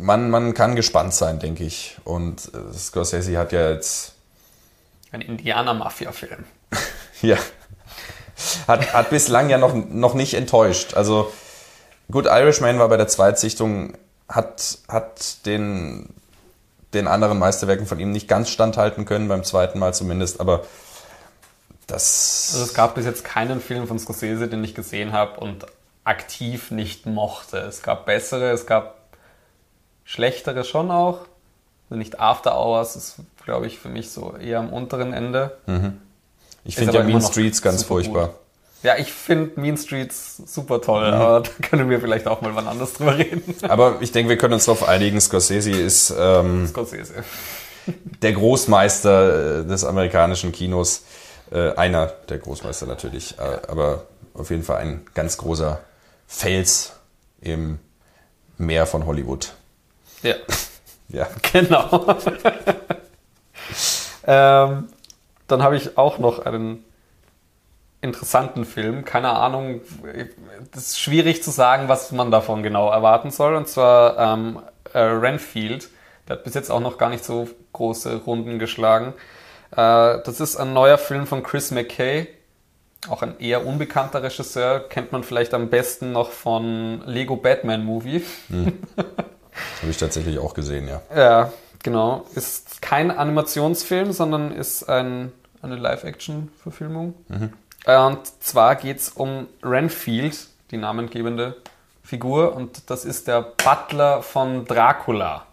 man, man kann gespannt sein, denke ich. Und äh, Scorsese hat ja jetzt. Ein Indianer-Mafia-Film. ja. Hat, hat bislang ja noch, noch nicht enttäuscht. Also, gut, Irishman war bei der Zweitsichtung, hat, hat den, den anderen Meisterwerken von ihm nicht ganz standhalten können, beim zweiten Mal zumindest, aber das. Also, es gab bis jetzt keinen Film von Scorsese, den ich gesehen habe und aktiv nicht mochte. Es gab bessere, es gab schlechtere schon auch. Also nicht After Hours ist, glaube ich, für mich so eher am unteren Ende. Mhm. Ich finde ja Mean Streets ganz furchtbar. Gut. Ja, ich finde Mean Streets super toll, mhm. aber da können wir vielleicht auch mal wann anders drüber reden. Aber ich denke, wir können uns darauf einigen, Scorsese ist ähm, Scorsese. der Großmeister äh, des amerikanischen Kinos. Äh, einer der Großmeister natürlich, äh, aber auf jeden Fall ein ganz großer Fels im Meer von Hollywood. Ja. ja. Genau. ähm, dann habe ich auch noch einen interessanten Film. Keine Ahnung, es ist schwierig zu sagen, was man davon genau erwarten soll. Und zwar ähm, äh, Renfield. Der hat bis jetzt auch noch gar nicht so große Runden geschlagen. Äh, das ist ein neuer Film von Chris McKay. Auch ein eher unbekannter Regisseur. Kennt man vielleicht am besten noch von Lego Batman Movie. Hm. Habe ich tatsächlich auch gesehen, ja. Ja, genau. Ist kein Animationsfilm, sondern ist ein, eine Live-Action-Verfilmung. Mhm. Und zwar geht es um Renfield, die namengebende Figur, und das ist der Butler von Dracula.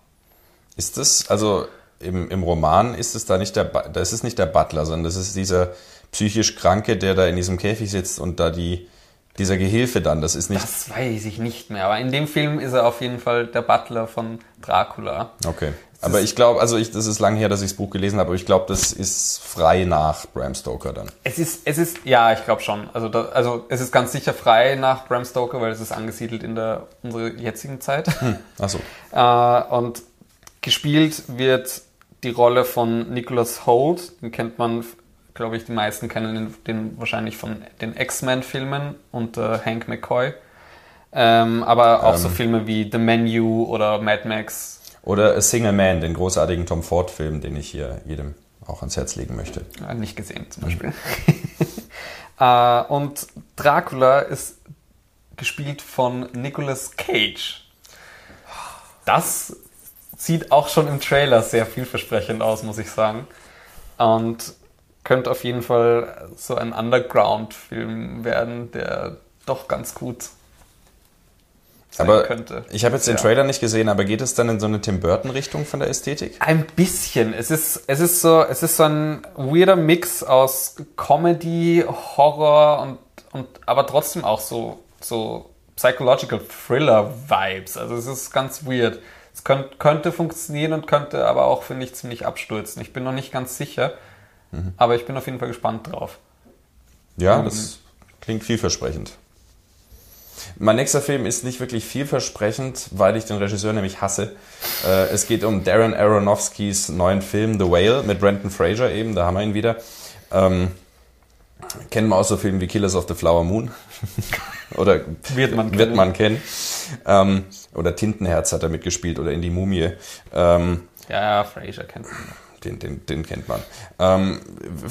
Ist das, also im, im Roman ist es da nicht der, das ist nicht der Butler, sondern das ist dieser psychisch Kranke, der da in diesem Käfig sitzt und da die dieser Gehilfe dann, das ist nicht. Das weiß ich nicht mehr, aber in dem Film ist er auf jeden Fall der Butler von Dracula. Okay. Das aber ich glaube, also ich, das ist lange her, dass ich das Buch gelesen habe, aber ich glaube, das ist frei nach Bram Stoker dann. Es ist, es ist, ja, ich glaube schon. Also, da, also es ist ganz sicher frei nach Bram Stoker, weil es ist angesiedelt in der unserer jetzigen Zeit. Hm. Ach so. Äh, und gespielt wird die Rolle von Nicholas Holt, den kennt man glaube ich, die meisten kennen den, den wahrscheinlich von den X-Men-Filmen und äh, Hank McCoy. Ähm, aber auch ähm, so Filme wie The Menu oder Mad Max. Oder A Single Man, den großartigen Tom Ford-Film, den ich hier jedem auch ans Herz legen möchte. Ja, nicht gesehen zum Beispiel. Äh, und Dracula ist gespielt von Nicolas Cage. das sieht auch schon im Trailer sehr vielversprechend aus, muss ich sagen. Und könnte auf jeden Fall so ein Underground-Film werden, der doch ganz gut sein Aber könnte. ich habe jetzt den Ja. Trailer nicht gesehen, aber geht es dann in so eine Tim Burton-Richtung von der Ästhetik? Ein bisschen. Es ist, es ist so, es ist so ein weirder Mix aus Comedy, Horror und, und aber trotzdem auch so, so Psychological Thriller Vibes. Also es ist ganz weird. Es könnt, könnte funktionieren und könnte aber auch, finde ich, ziemlich abstürzen. Ich bin noch nicht ganz sicher, aber ich bin auf jeden Fall gespannt drauf. Ja, das klingt vielversprechend. Mein nächster Film ist nicht wirklich vielversprechend, weil ich den Regisseur nämlich hasse. Äh, es geht um Darren Aronofskys neuen Film The Whale mit Brendan Fraser eben, da haben wir ihn wieder. Ähm, kennen wir auch so Filme wie Killers of the Flower Moon. oder Wird man wird kennen. man kennen. Ähm, oder Tintenherz hat er mitgespielt oder in die Mumie. Ähm, Ja, ja, Fraser kennt man. Den, den, den kennt man. Ähm,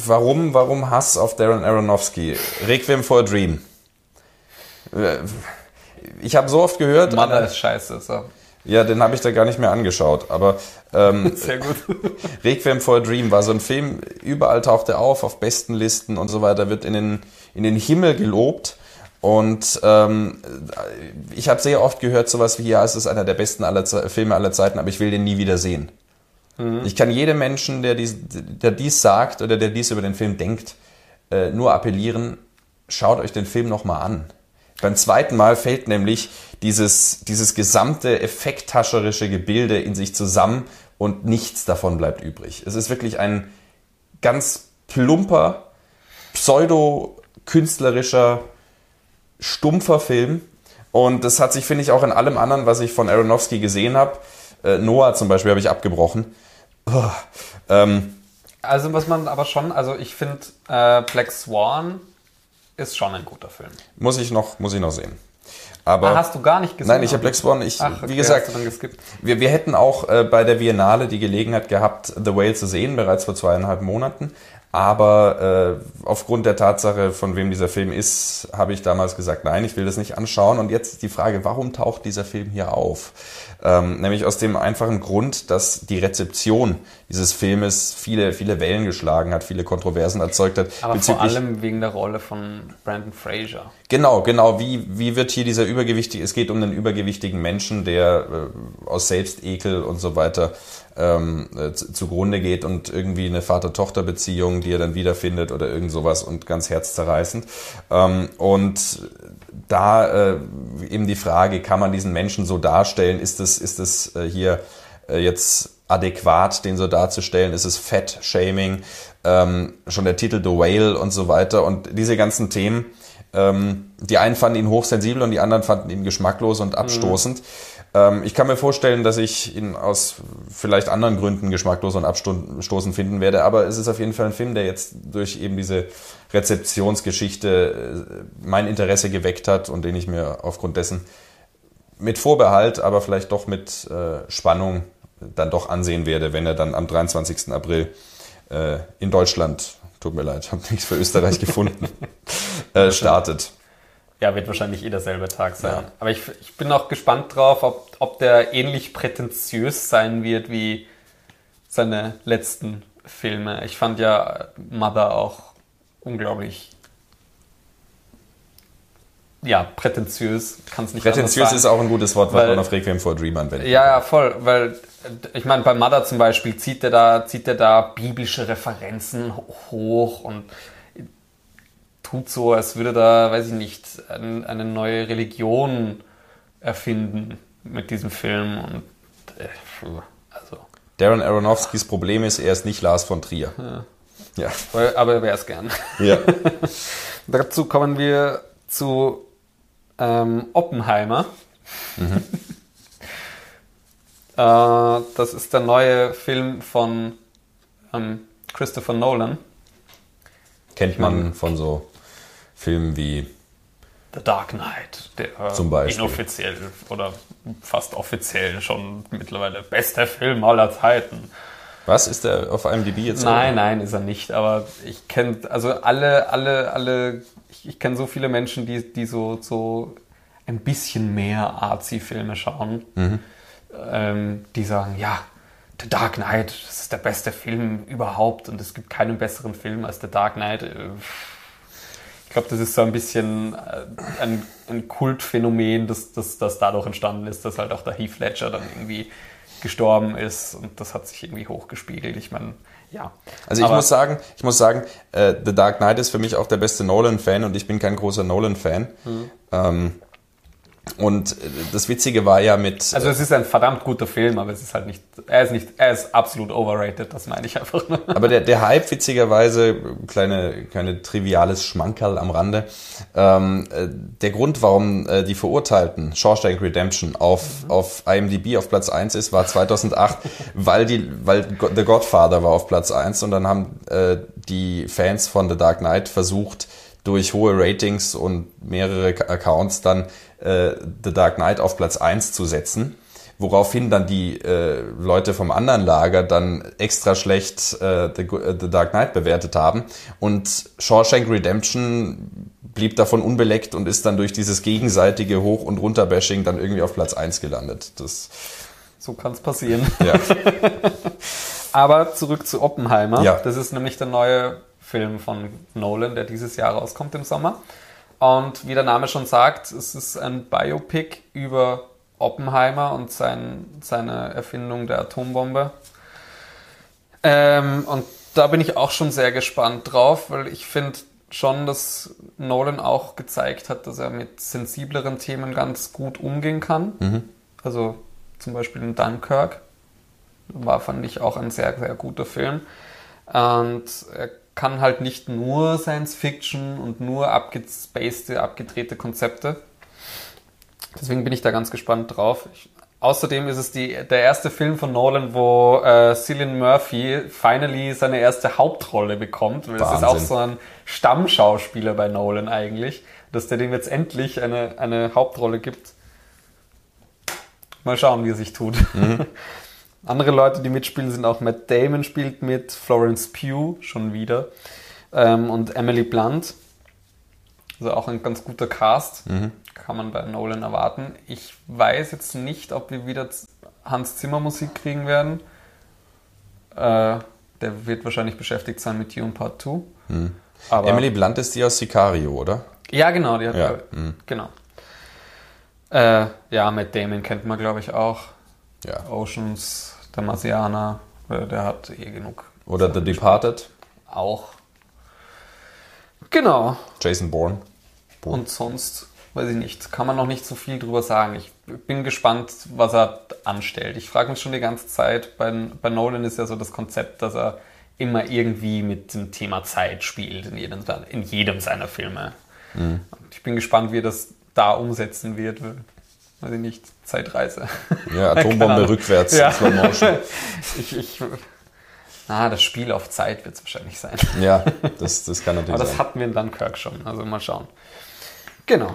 warum, warum Hass auf Darren Aronofsky? Requiem for a Dream. Äh, Ich habe so oft gehört, Mother ist scheiße. So. ja, den habe ich da gar nicht mehr angeschaut, aber ähm, Sehr gut. Requiem for a Dream war so ein Film, überall taucht er auf, auf besten Listen und so weiter, wird in den, in den Himmel gelobt. Und ähm, ich habe sehr oft gehört, sowas wie, ja, es ist einer der besten aller Ze Filme aller Zeiten, aber ich will den nie wieder sehen. Ich kann jedem Menschen, der dies, der dies sagt oder der dies über den Film denkt, äh, nur appellieren, schaut euch den Film nochmal an. Beim zweiten Mal fällt nämlich dieses, dieses gesamte effekthascherische Gebilde in sich zusammen und nichts davon bleibt übrig. Es ist wirklich ein ganz plumper, pseudo-künstlerischer, stumpfer Film. Und das hat sich, finde ich, auch in allem anderen, was ich von Aronofsky gesehen habe, äh, Noah zum Beispiel habe ich abgebrochen. Uah, ähm, Also was man aber schon, also ich finde äh, Black Swan ist schon ein guter Film. muss ich noch, muss ich noch sehen. Aber Ah, hast du gar nicht gesehen? nein, ich habe Black Swan. Ich, Ach, okay, wie gesagt, wir, wir hätten auch äh, bei der Biennale die Gelegenheit gehabt, The Whale zu sehen, bereits vor zweieinhalb Monaten. Aber äh, aufgrund der Tatsache, von wem dieser Film ist, habe ich damals gesagt, nein, ich will das nicht anschauen. Und jetzt die Frage, warum taucht dieser Film hier auf? Ähm, nämlich aus dem einfachen Grund, dass die Rezeption dieses Filmes viele, viele Wellen geschlagen hat, viele Kontroversen erzeugt hat. Aber vor allem wegen der Rolle von Brandon Fraser. Genau, genau. Wie, wie wird hier dieser übergewichtige, es geht um einen übergewichtigen Menschen, der äh, aus Selbstekel und so weiter ähm, äh, zu- zugrunde geht und irgendwie eine Vater-Tochter-Beziehung, die er dann wiederfindet oder irgend sowas und ganz herzzerreißend. Ähm, und da äh, eben die Frage, kann man diesen Menschen so darstellen? Ist es ist es äh, hier äh, jetzt adäquat, den so darzustellen? Ist es Fat-Shaming? Ähm, schon der Titel The Whale und so weiter. Und diese ganzen Themen, ähm, die einen fanden ihn hochsensibel und die anderen fanden ihn geschmacklos und abstoßend. Ähm, ich kann mir vorstellen, dass ich ihn aus vielleicht anderen Gründen geschmacklos und abstoßend finden werde, aber es ist auf jeden Fall ein Film, der jetzt durch eben diese Rezeptionsgeschichte äh, mein Interesse geweckt hat und den ich mir aufgrund dessen mit Vorbehalt, aber vielleicht doch mit äh, Spannung dann doch ansehen werde, wenn er dann am 23. April äh, in Deutschland, tut mir leid, habe nichts für Österreich gefunden, startet. Ja, wird wahrscheinlich eh derselbe Tag sein. Ja. Aber ich, ich bin auch gespannt drauf, ob, ob der ähnlich prätentiös sein wird wie seine letzten Filme. Ich fand ja Mother auch unglaublich ja, prätentiös, kann es nicht Prätentiös ist auch ein gutes Wort, was Weil- man auf Requiem for Dream anwendet. Ja, ja, voll, weil ich meine, bei Mother zum Beispiel zieht er da, zieht er da biblische Referenzen hoch und tut so, als würde da, weiß ich nicht, ein, eine neue Religion erfinden mit diesem Film und äh, also, Darren Aronofskys Problem ist, er ist nicht Lars von Trier. Ja. weil- aber er wäre es gern. ja. Dazu kommen wir zu ähm, Oppenheimer. äh, das ist der neue Film von ähm, Christopher Nolan. Kennt man von so Filmen wie The Dark Knight, der äh, Zum Beispiel. inoffiziell oder fast offiziell schon mittlerweile bester Film aller Zeiten. Was ist der auf IMDb jetzt? Nein, nein, ist er nicht. Aber ich kenne, also alle, alle, alle, ich, ich kenne so viele Menschen, die, die so, so ein bisschen mehr Arzi-Filme schauen. ähm, die sagen, ja, The Dark Knight, das ist der beste Film überhaupt und es gibt keinen besseren Film als The Dark Knight. Äh, glaube, das ist so ein bisschen äh, ein, ein Kultphänomen, das, das, das dadurch entstanden ist, dass halt auch der Heath Ledger dann irgendwie gestorben ist und das hat sich irgendwie hochgespiegelt. Ich meine, ja. Also ich muss sagen, ich muss sagen, äh, The Dark Knight ist für mich auch der beste Nolan-Fan und ich bin kein großer Nolan-Fan. Mhm. Ähm, und das Witzige war ja mit. Also es ist ein verdammt guter Film, aber es ist halt nicht. Er ist nicht. Er ist absolut overrated, das meine ich einfach nur. Aber der, der Hype, witzigerweise, kleine, kleine triviales Schmankerl am Rande. Ähm, äh, der Grund, warum äh, die Verurteilten Shawshank Redemption auf, mhm. auf IMDb auf Platz 1 ist, war 2008, weil die, weil The Godfather war auf Platz 1 und dann haben äh, die Fans von The Dark Knight versucht, durch hohe Ratings und mehrere Accounts dann äh, The Dark Knight auf Platz 1 zu setzen. Woraufhin dann die äh, Leute vom anderen Lager dann extra schlecht äh, The, äh, The Dark Knight bewertet haben. Und Shawshank Redemption blieb davon unbeleckt und ist dann durch dieses gegenseitige Hoch- und Runterbashing dann irgendwie auf Platz 1 gelandet. Das so kann es passieren. Ja. Aber zurück zu Oppenheimer. Ja. Das ist nämlich der neue Film von Nolan, der dieses Jahr rauskommt im Sommer. Und wie der Name schon sagt, es ist ein Biopic über Oppenheimer und sein, seine Erfindung der Atombombe. Ähm, und da bin ich auch schon sehr gespannt drauf, weil ich finde schon, dass Nolan auch gezeigt hat, dass er mit sensibleren Themen ganz gut umgehen kann. Mhm. Also zum Beispiel in Dunkirk war, fand ich, auch ein sehr, sehr guter Film. Und er kann halt nicht nur Science Fiction und nur abgespacede, abgedrehte Konzepte. Deswegen bin ich da ganz gespannt drauf. Ich, außerdem ist es die, der erste Film von Nolan, wo äh, Cillian Murphy finally seine erste Hauptrolle bekommt. Weil das ist auch so ein Stammschauspieler bei Nolan eigentlich, dass der dem jetzt endlich eine, eine Hauptrolle gibt. Mal schauen, wie er sich tut. Mhm. Andere Leute, die mitspielen, sind auch Matt Damon spielt mit, Florence Pugh schon wieder ähm, und Emily Blunt. Also auch ein ganz guter Cast, mhm. kann man bei Nolan erwarten. Ich weiß jetzt nicht, ob wir wieder Hans Zimmer Musik kriegen werden. Äh, der wird wahrscheinlich beschäftigt sein mit Dune Part 2. Mhm. Emily Blunt ist die aus Sicario, oder? Ja, genau. Die hat, ja. Mhm. Genau. Äh, ja, Matt Damon kennt man, glaube ich, auch. Ja. Oceans der Marsianer, äh, der hat eh genug. Oder The Departed. Auch. Genau. Jason Bourne. Bourne. Und sonst, weiß ich nicht, kann man noch nicht so viel drüber sagen. Ich bin gespannt, was er anstellt. Ich frage mich schon die ganze Zeit, bei, bei Nolan ist ja so das Konzept, dass er immer irgendwie mit dem Thema Zeit spielt in jedem, in jedem seiner Filme. Mhm. Ich bin gespannt, wie er das da umsetzen wird weiß ich nicht, Zeitreise. Ja, Atombombe rückwärts ja. Ich, ich, ah, das Spiel auf Zeit wird es wahrscheinlich sein. Ja, das, das kann natürlich Aber das sein. hatten wir in Dunkirk schon, also mal schauen. Genau.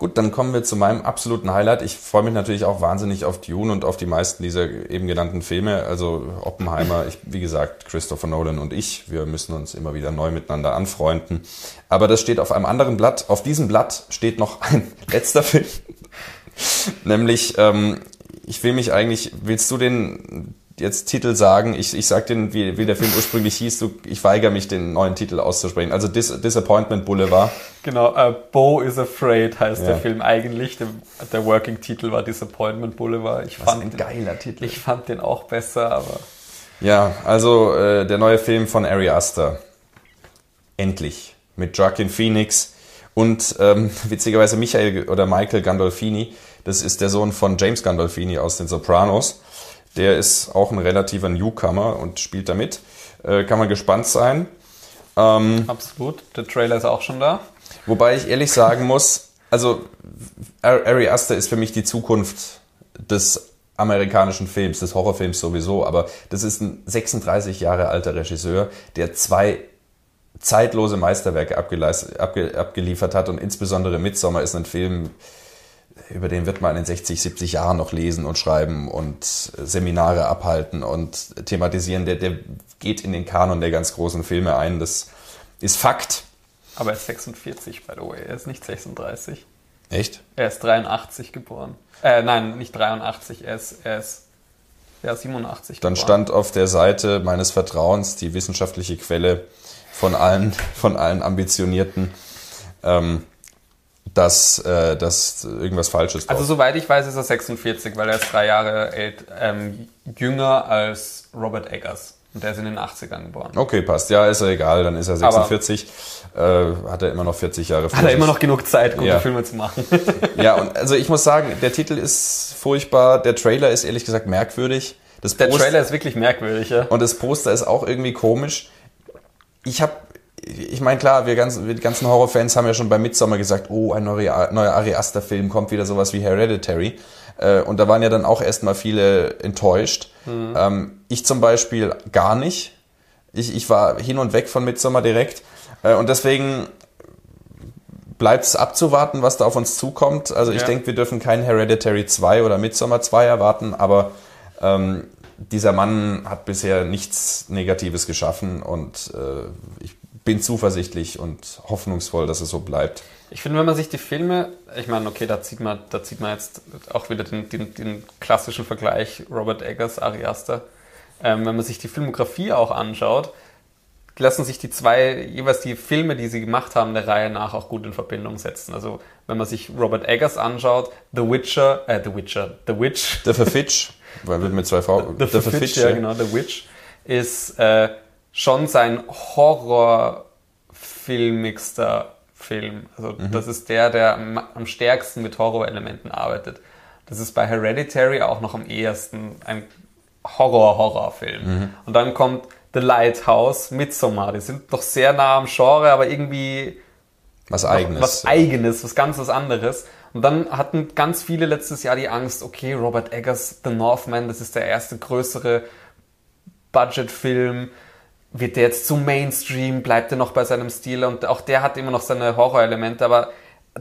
Gut, dann kommen wir zu meinem absoluten Highlight. Ich freue mich natürlich auch wahnsinnig auf Dune und auf die meisten dieser eben genannten Filme. Also Oppenheimer, ich, wie gesagt, Christopher Nolan und ich. Wir müssen uns immer wieder neu miteinander anfreunden. Aber das steht auf einem anderen Blatt. Auf diesem Blatt steht noch ein letzter Film, Nämlich, ähm, ich will mich eigentlich, willst du den jetzt Titel sagen? Ich, ich sag den, wie, wie der Film ursprünglich hieß, du, ich weigere mich, den neuen Titel auszusprechen. Also Dis Disappointment Boulevard. Genau, uh, Bo is Afraid heißt ja. der Film eigentlich. Der, der Working-Titel war Disappointment Boulevard. Ich Was fand ein geiler Titel. Ich fand den auch besser, aber... Ja, also äh, der neue Film von Ari Aster. Endlich. Mit Joaquin Phoenix und ähm, witzigerweise Michael oder Michael Gandolfini das ist der Sohn von James Gandolfini aus den Sopranos. Der ist auch ein relativer Newcomer und spielt da mit. Äh, kann man gespannt sein. Ähm, Absolut. Der Trailer ist auch schon da. Wobei ich ehrlich sagen muss, also Ari Aster ist für mich die Zukunft des amerikanischen Films, des Horrorfilms sowieso, aber das ist ein 36 Jahre alter Regisseur, der zwei zeitlose Meisterwerke abgeliefert hat und insbesondere Midsommar ist ein Film, über den wird man in 60, 70 Jahren noch lesen und schreiben und Seminare abhalten und thematisieren. Der, der geht in den Kanon der ganz großen Filme ein. Das ist Fakt. Aber er ist 46, by the way. Er ist nicht 36. Echt? Er ist 83 geboren. Äh, nein, nicht 83, er ist, er ist ja, 87 Dann geboren. stand auf der Seite meines Vertrauens die wissenschaftliche Quelle von allen, von allen Ambitionierten, ähm, dass, äh, dass irgendwas Falsches Also drauf- soweit ich weiß, ist er 46, weil er ist drei Jahre alt, ähm, jünger als Robert Eggers. Und der ist in den 80ern geboren. Okay, passt. Ja, ist ja egal, dann ist er 46. äh, hat er immer noch 40 Jahre vor Hat er immer noch genug Zeit, gute Ja. Filme zu machen. Ja, und also ich muss sagen, der Titel ist furchtbar, der Trailer ist ehrlich gesagt merkwürdig. Das Der Post- Trailer ist wirklich merkwürdig, ja. Und das Poster ist auch irgendwie komisch. Ich habe, ich meine, klar, wir ganzen, wir ganzen Horrorfans haben ja schon bei Midsommar gesagt, oh, ein neuer, neuer Ari Aster-Film, kommt wieder sowas wie Hereditary. Äh, Und da waren ja dann auch erstmal viele enttäuscht. Ähm, ich zum Beispiel gar nicht. Ich, ich war hin und weg von Midsommar direkt. Äh, Und deswegen bleibt es abzuwarten, was da auf uns zukommt. Also ich Ja. denke, wir dürfen keinen Hereditary 2 oder Midsommar 2 erwarten, aber ähm, dieser Mann hat bisher nichts Negatives geschaffen und äh, ich bin zuversichtlich und hoffnungsvoll, dass es so bleibt. Ich finde, wenn man sich die Filme, ich meine, okay, da zieht man, da zieht man jetzt auch wieder den, den, den klassischen Vergleich Robert Eggers, Ari Aster. Ähm, wenn man sich die Filmografie auch anschaut, lassen sich die zwei, jeweils die Filme, die sie gemacht haben, der Reihe nach auch gut in Verbindung setzen. Also, wenn man sich Robert Eggers anschaut, The Witcher, äh, The Witcher, The Witch, The Verfitch, weil wird mit zwei V. The, The Witch, ja, genau, The Witch, ist äh, schon sein horrorfilmigster Film. Also das ist der, der am, am stärksten mit Horrorelementen arbeitet. Das ist bei Hereditary auch noch am ehesten ein Horror-Horrorfilm. Und dann kommt The Lighthouse, Midsommar. Die sind doch sehr nah am Genre, aber irgendwie Was eigenes. was Eigenes, was ganz was anderes. Und dann hatten ganz viele letztes Jahr die Angst, okay, Robert Eggers, The Northman, das ist der erste größere Budgetfilm. Wird der jetzt zu Mainstream? Bleibt er noch bei seinem Stil? Und auch der hat immer noch seine Horrorelemente, aber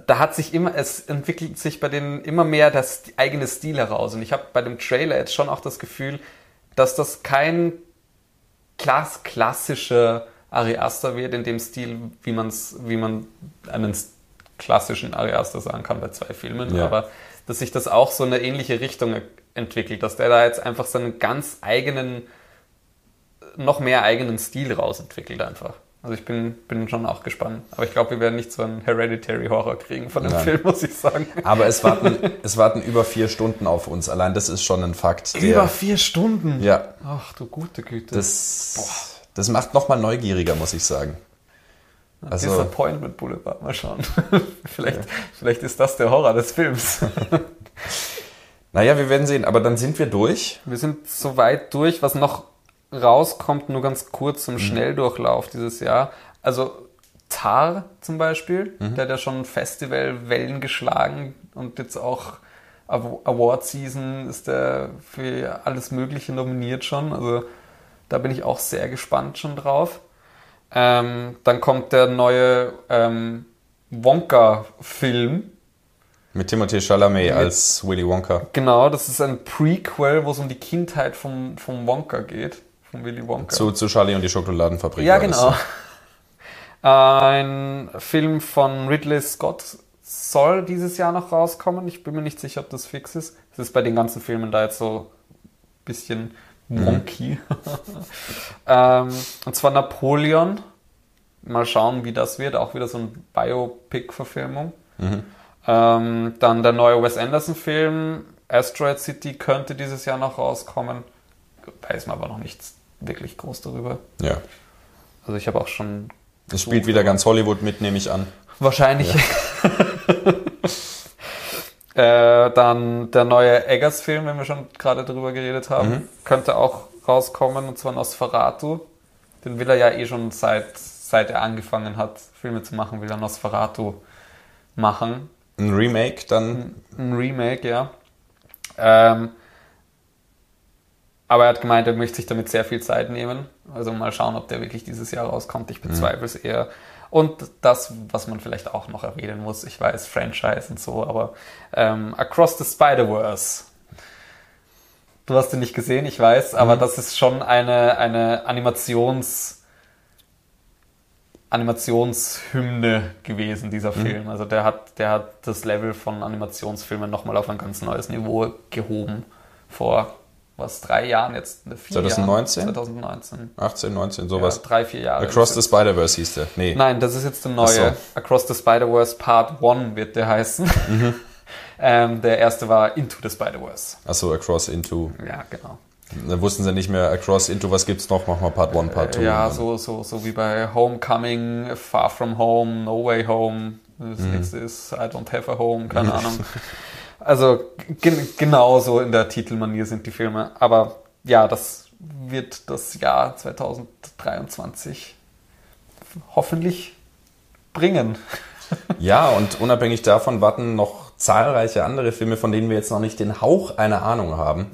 da hat sich immer, es entwickelt sich bei denen immer mehr das eigene Stil heraus. Und ich habe bei dem Trailer jetzt schon auch das Gefühl, dass das kein klass klassischer Ari Aster wird in dem Stil, wie man's, wie man einen klassischen Ari Aster sagen kann bei zwei Filmen, Ja. aber dass sich das auch so in eine ähnliche Richtung e- entwickelt, dass der da jetzt einfach seinen ganz eigenen, noch mehr eigenen Stil rausentwickelt einfach. Also ich bin, bin schon auch gespannt. Aber ich glaube, wir werden nicht so einen Hereditary-Horror kriegen von dem Nein. Film, muss ich sagen. Aber es warten, es warten über vier Stunden auf uns. Allein das ist schon ein Fakt. der- vier Stunden? Ja, Ach du gute Güte. das, das macht nochmal neugieriger, muss ich sagen. Also, Disappointment Boulevard, mal schauen. vielleicht, vielleicht ist das der Horror des Films. naja, wir werden sehen. Aber dann sind wir durch. Wir sind so weit durch, was noch rauskommt, nur ganz kurz zum Schnelldurchlauf dieses Jahr. Also Tar zum Beispiel, der hat ja schon Festivalwellen geschlagen und jetzt auch Aw- Award Season ist der für alles Mögliche nominiert schon. Also da bin ich auch sehr gespannt schon drauf. Ähm, dann kommt der neue ähm, Wonka-Film. Mit Timothée Chalamet als Willy Wonka. Genau, das ist ein Prequel, wo es um die Kindheit vom, vom Wonka geht. Von Willy Wonka. Zu, zu Charlie und die Schokoladenfabrik. ja, genau. Ein Film von Ridley Scott soll dieses Jahr noch rauskommen. Ich bin mir nicht sicher, ob das fix ist. Es ist bei den ganzen Filmen da jetzt so ein bisschen wonky. ähm, und zwar Napoleon. Mal schauen, wie das wird. Auch wieder so ein Biopic-Verfilmung. Ähm, dann der neue Wes Anderson-Film, Asteroid City, könnte dieses Jahr noch rauskommen. Weiß man aber noch nichts wirklich groß darüber. Ja. Also ich habe auch schon Es spielt wieder ganz Hollywood mit, nehme ich an. wahrscheinlich. äh, dann der neue Eggers-Film, wenn wir schon gerade drüber geredet haben, könnte auch rauskommen, und zwar Nosferatu. Den will er ja eh schon seit, seit er angefangen hat, Filme zu machen, will er Nosferatu machen. Ein Remake dann. Ein Remake, ja. Ähm, aber er hat gemeint, er möchte sich damit sehr viel Zeit nehmen. Also mal schauen, ob der wirklich dieses Jahr rauskommt. Ich bezweifle es eher. Und das, was man vielleicht auch noch erwähnen muss, ich weiß, Franchise und so, aber ähm, Across the Spider-Verse. Du hast den nicht gesehen, ich weiß, aber das ist schon eine, eine Animations- Animationshymne gewesen, dieser Film. Also der hat, der hat das Level von Animationsfilmen nochmal auf ein ganz neues Niveau gehoben. Vor was, drei Jahren jetzt? Vier 2019? Jahren? 2019. 18, 19, sowas. Ja, drei, vier Jahre. Across the Spider-Verse hieß der. Nee. Nein, das ist jetzt der neue. So. Across the Spider-Verse Part 1 wird der heißen. Mhm. ähm, der erste war Into the Spider-Verse. Achso, Across Into. Ja, genau. Da wussten sie nicht mehr, Across Into, was gibt's noch? Machen wir Part 1, Part 2. Äh, ja, so, so, so wie bei Homecoming, Far From Home, No Way Home. Das Mhm. nächste ist I Don't Have a Home, keine Ahnung. Also gen genau so in der Titelmanier sind die Filme. Aber ja, das wird das Jahr 2023 hoffentlich bringen. Ja, und unabhängig davon warten noch zahlreiche andere Filme, von denen wir jetzt noch nicht den Hauch einer Ahnung haben.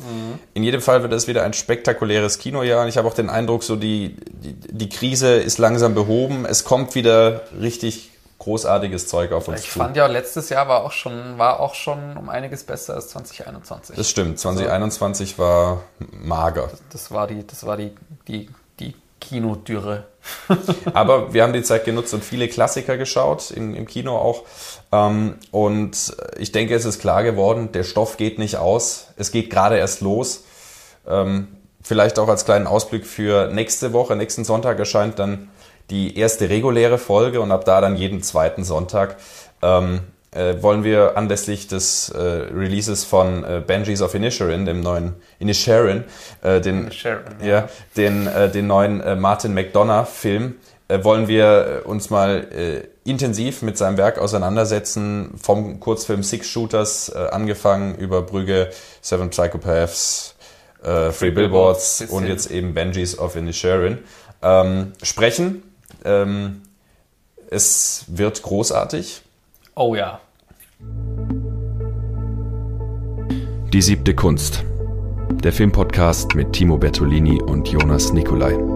In jedem Fall wird es wieder ein spektakuläres Kinojahr. Und ich habe auch den Eindruck, so die, die, die Krise ist langsam behoben. Es kommt wieder richtig großartiges Zeug auf uns Ich zu. fand ja, letztes Jahr war auch schon, war auch schon um einiges besser als 2021. das stimmt. 2021 war mager. Das war die, das war die, die, die Kinodürre. Aber wir haben die Zeit genutzt und viele Klassiker geschaut, im, im Kino auch. Ähm, und ich denke, es ist klar geworden, der Stoff geht nicht aus. Es geht gerade erst los. Ähm, vielleicht auch als kleinen Ausblick für nächste Woche. Nächsten Sonntag erscheint dann die erste reguläre Folge und ab da dann jeden zweiten Sonntag. Ähm, äh, wollen wir anlässlich des äh, Releases von äh, Banshees of Inisherin, dem neuen Inisherin, äh, den, Sharon, ja, den, äh, den neuen äh, Martin McDonough-Film, wollen wir uns mal intensiv mit seinem Werk auseinandersetzen, vom Kurzfilm Six Shooters angefangen über Brügge, Seven Psychopaths, Free Billboards und jetzt eben Banshees of Inisherin ähm, sprechen. Ähm, es wird großartig. Oh ja. Die siebte Kunst. Der Filmpodcast mit Timo Bertolini und Jonas Nicolai.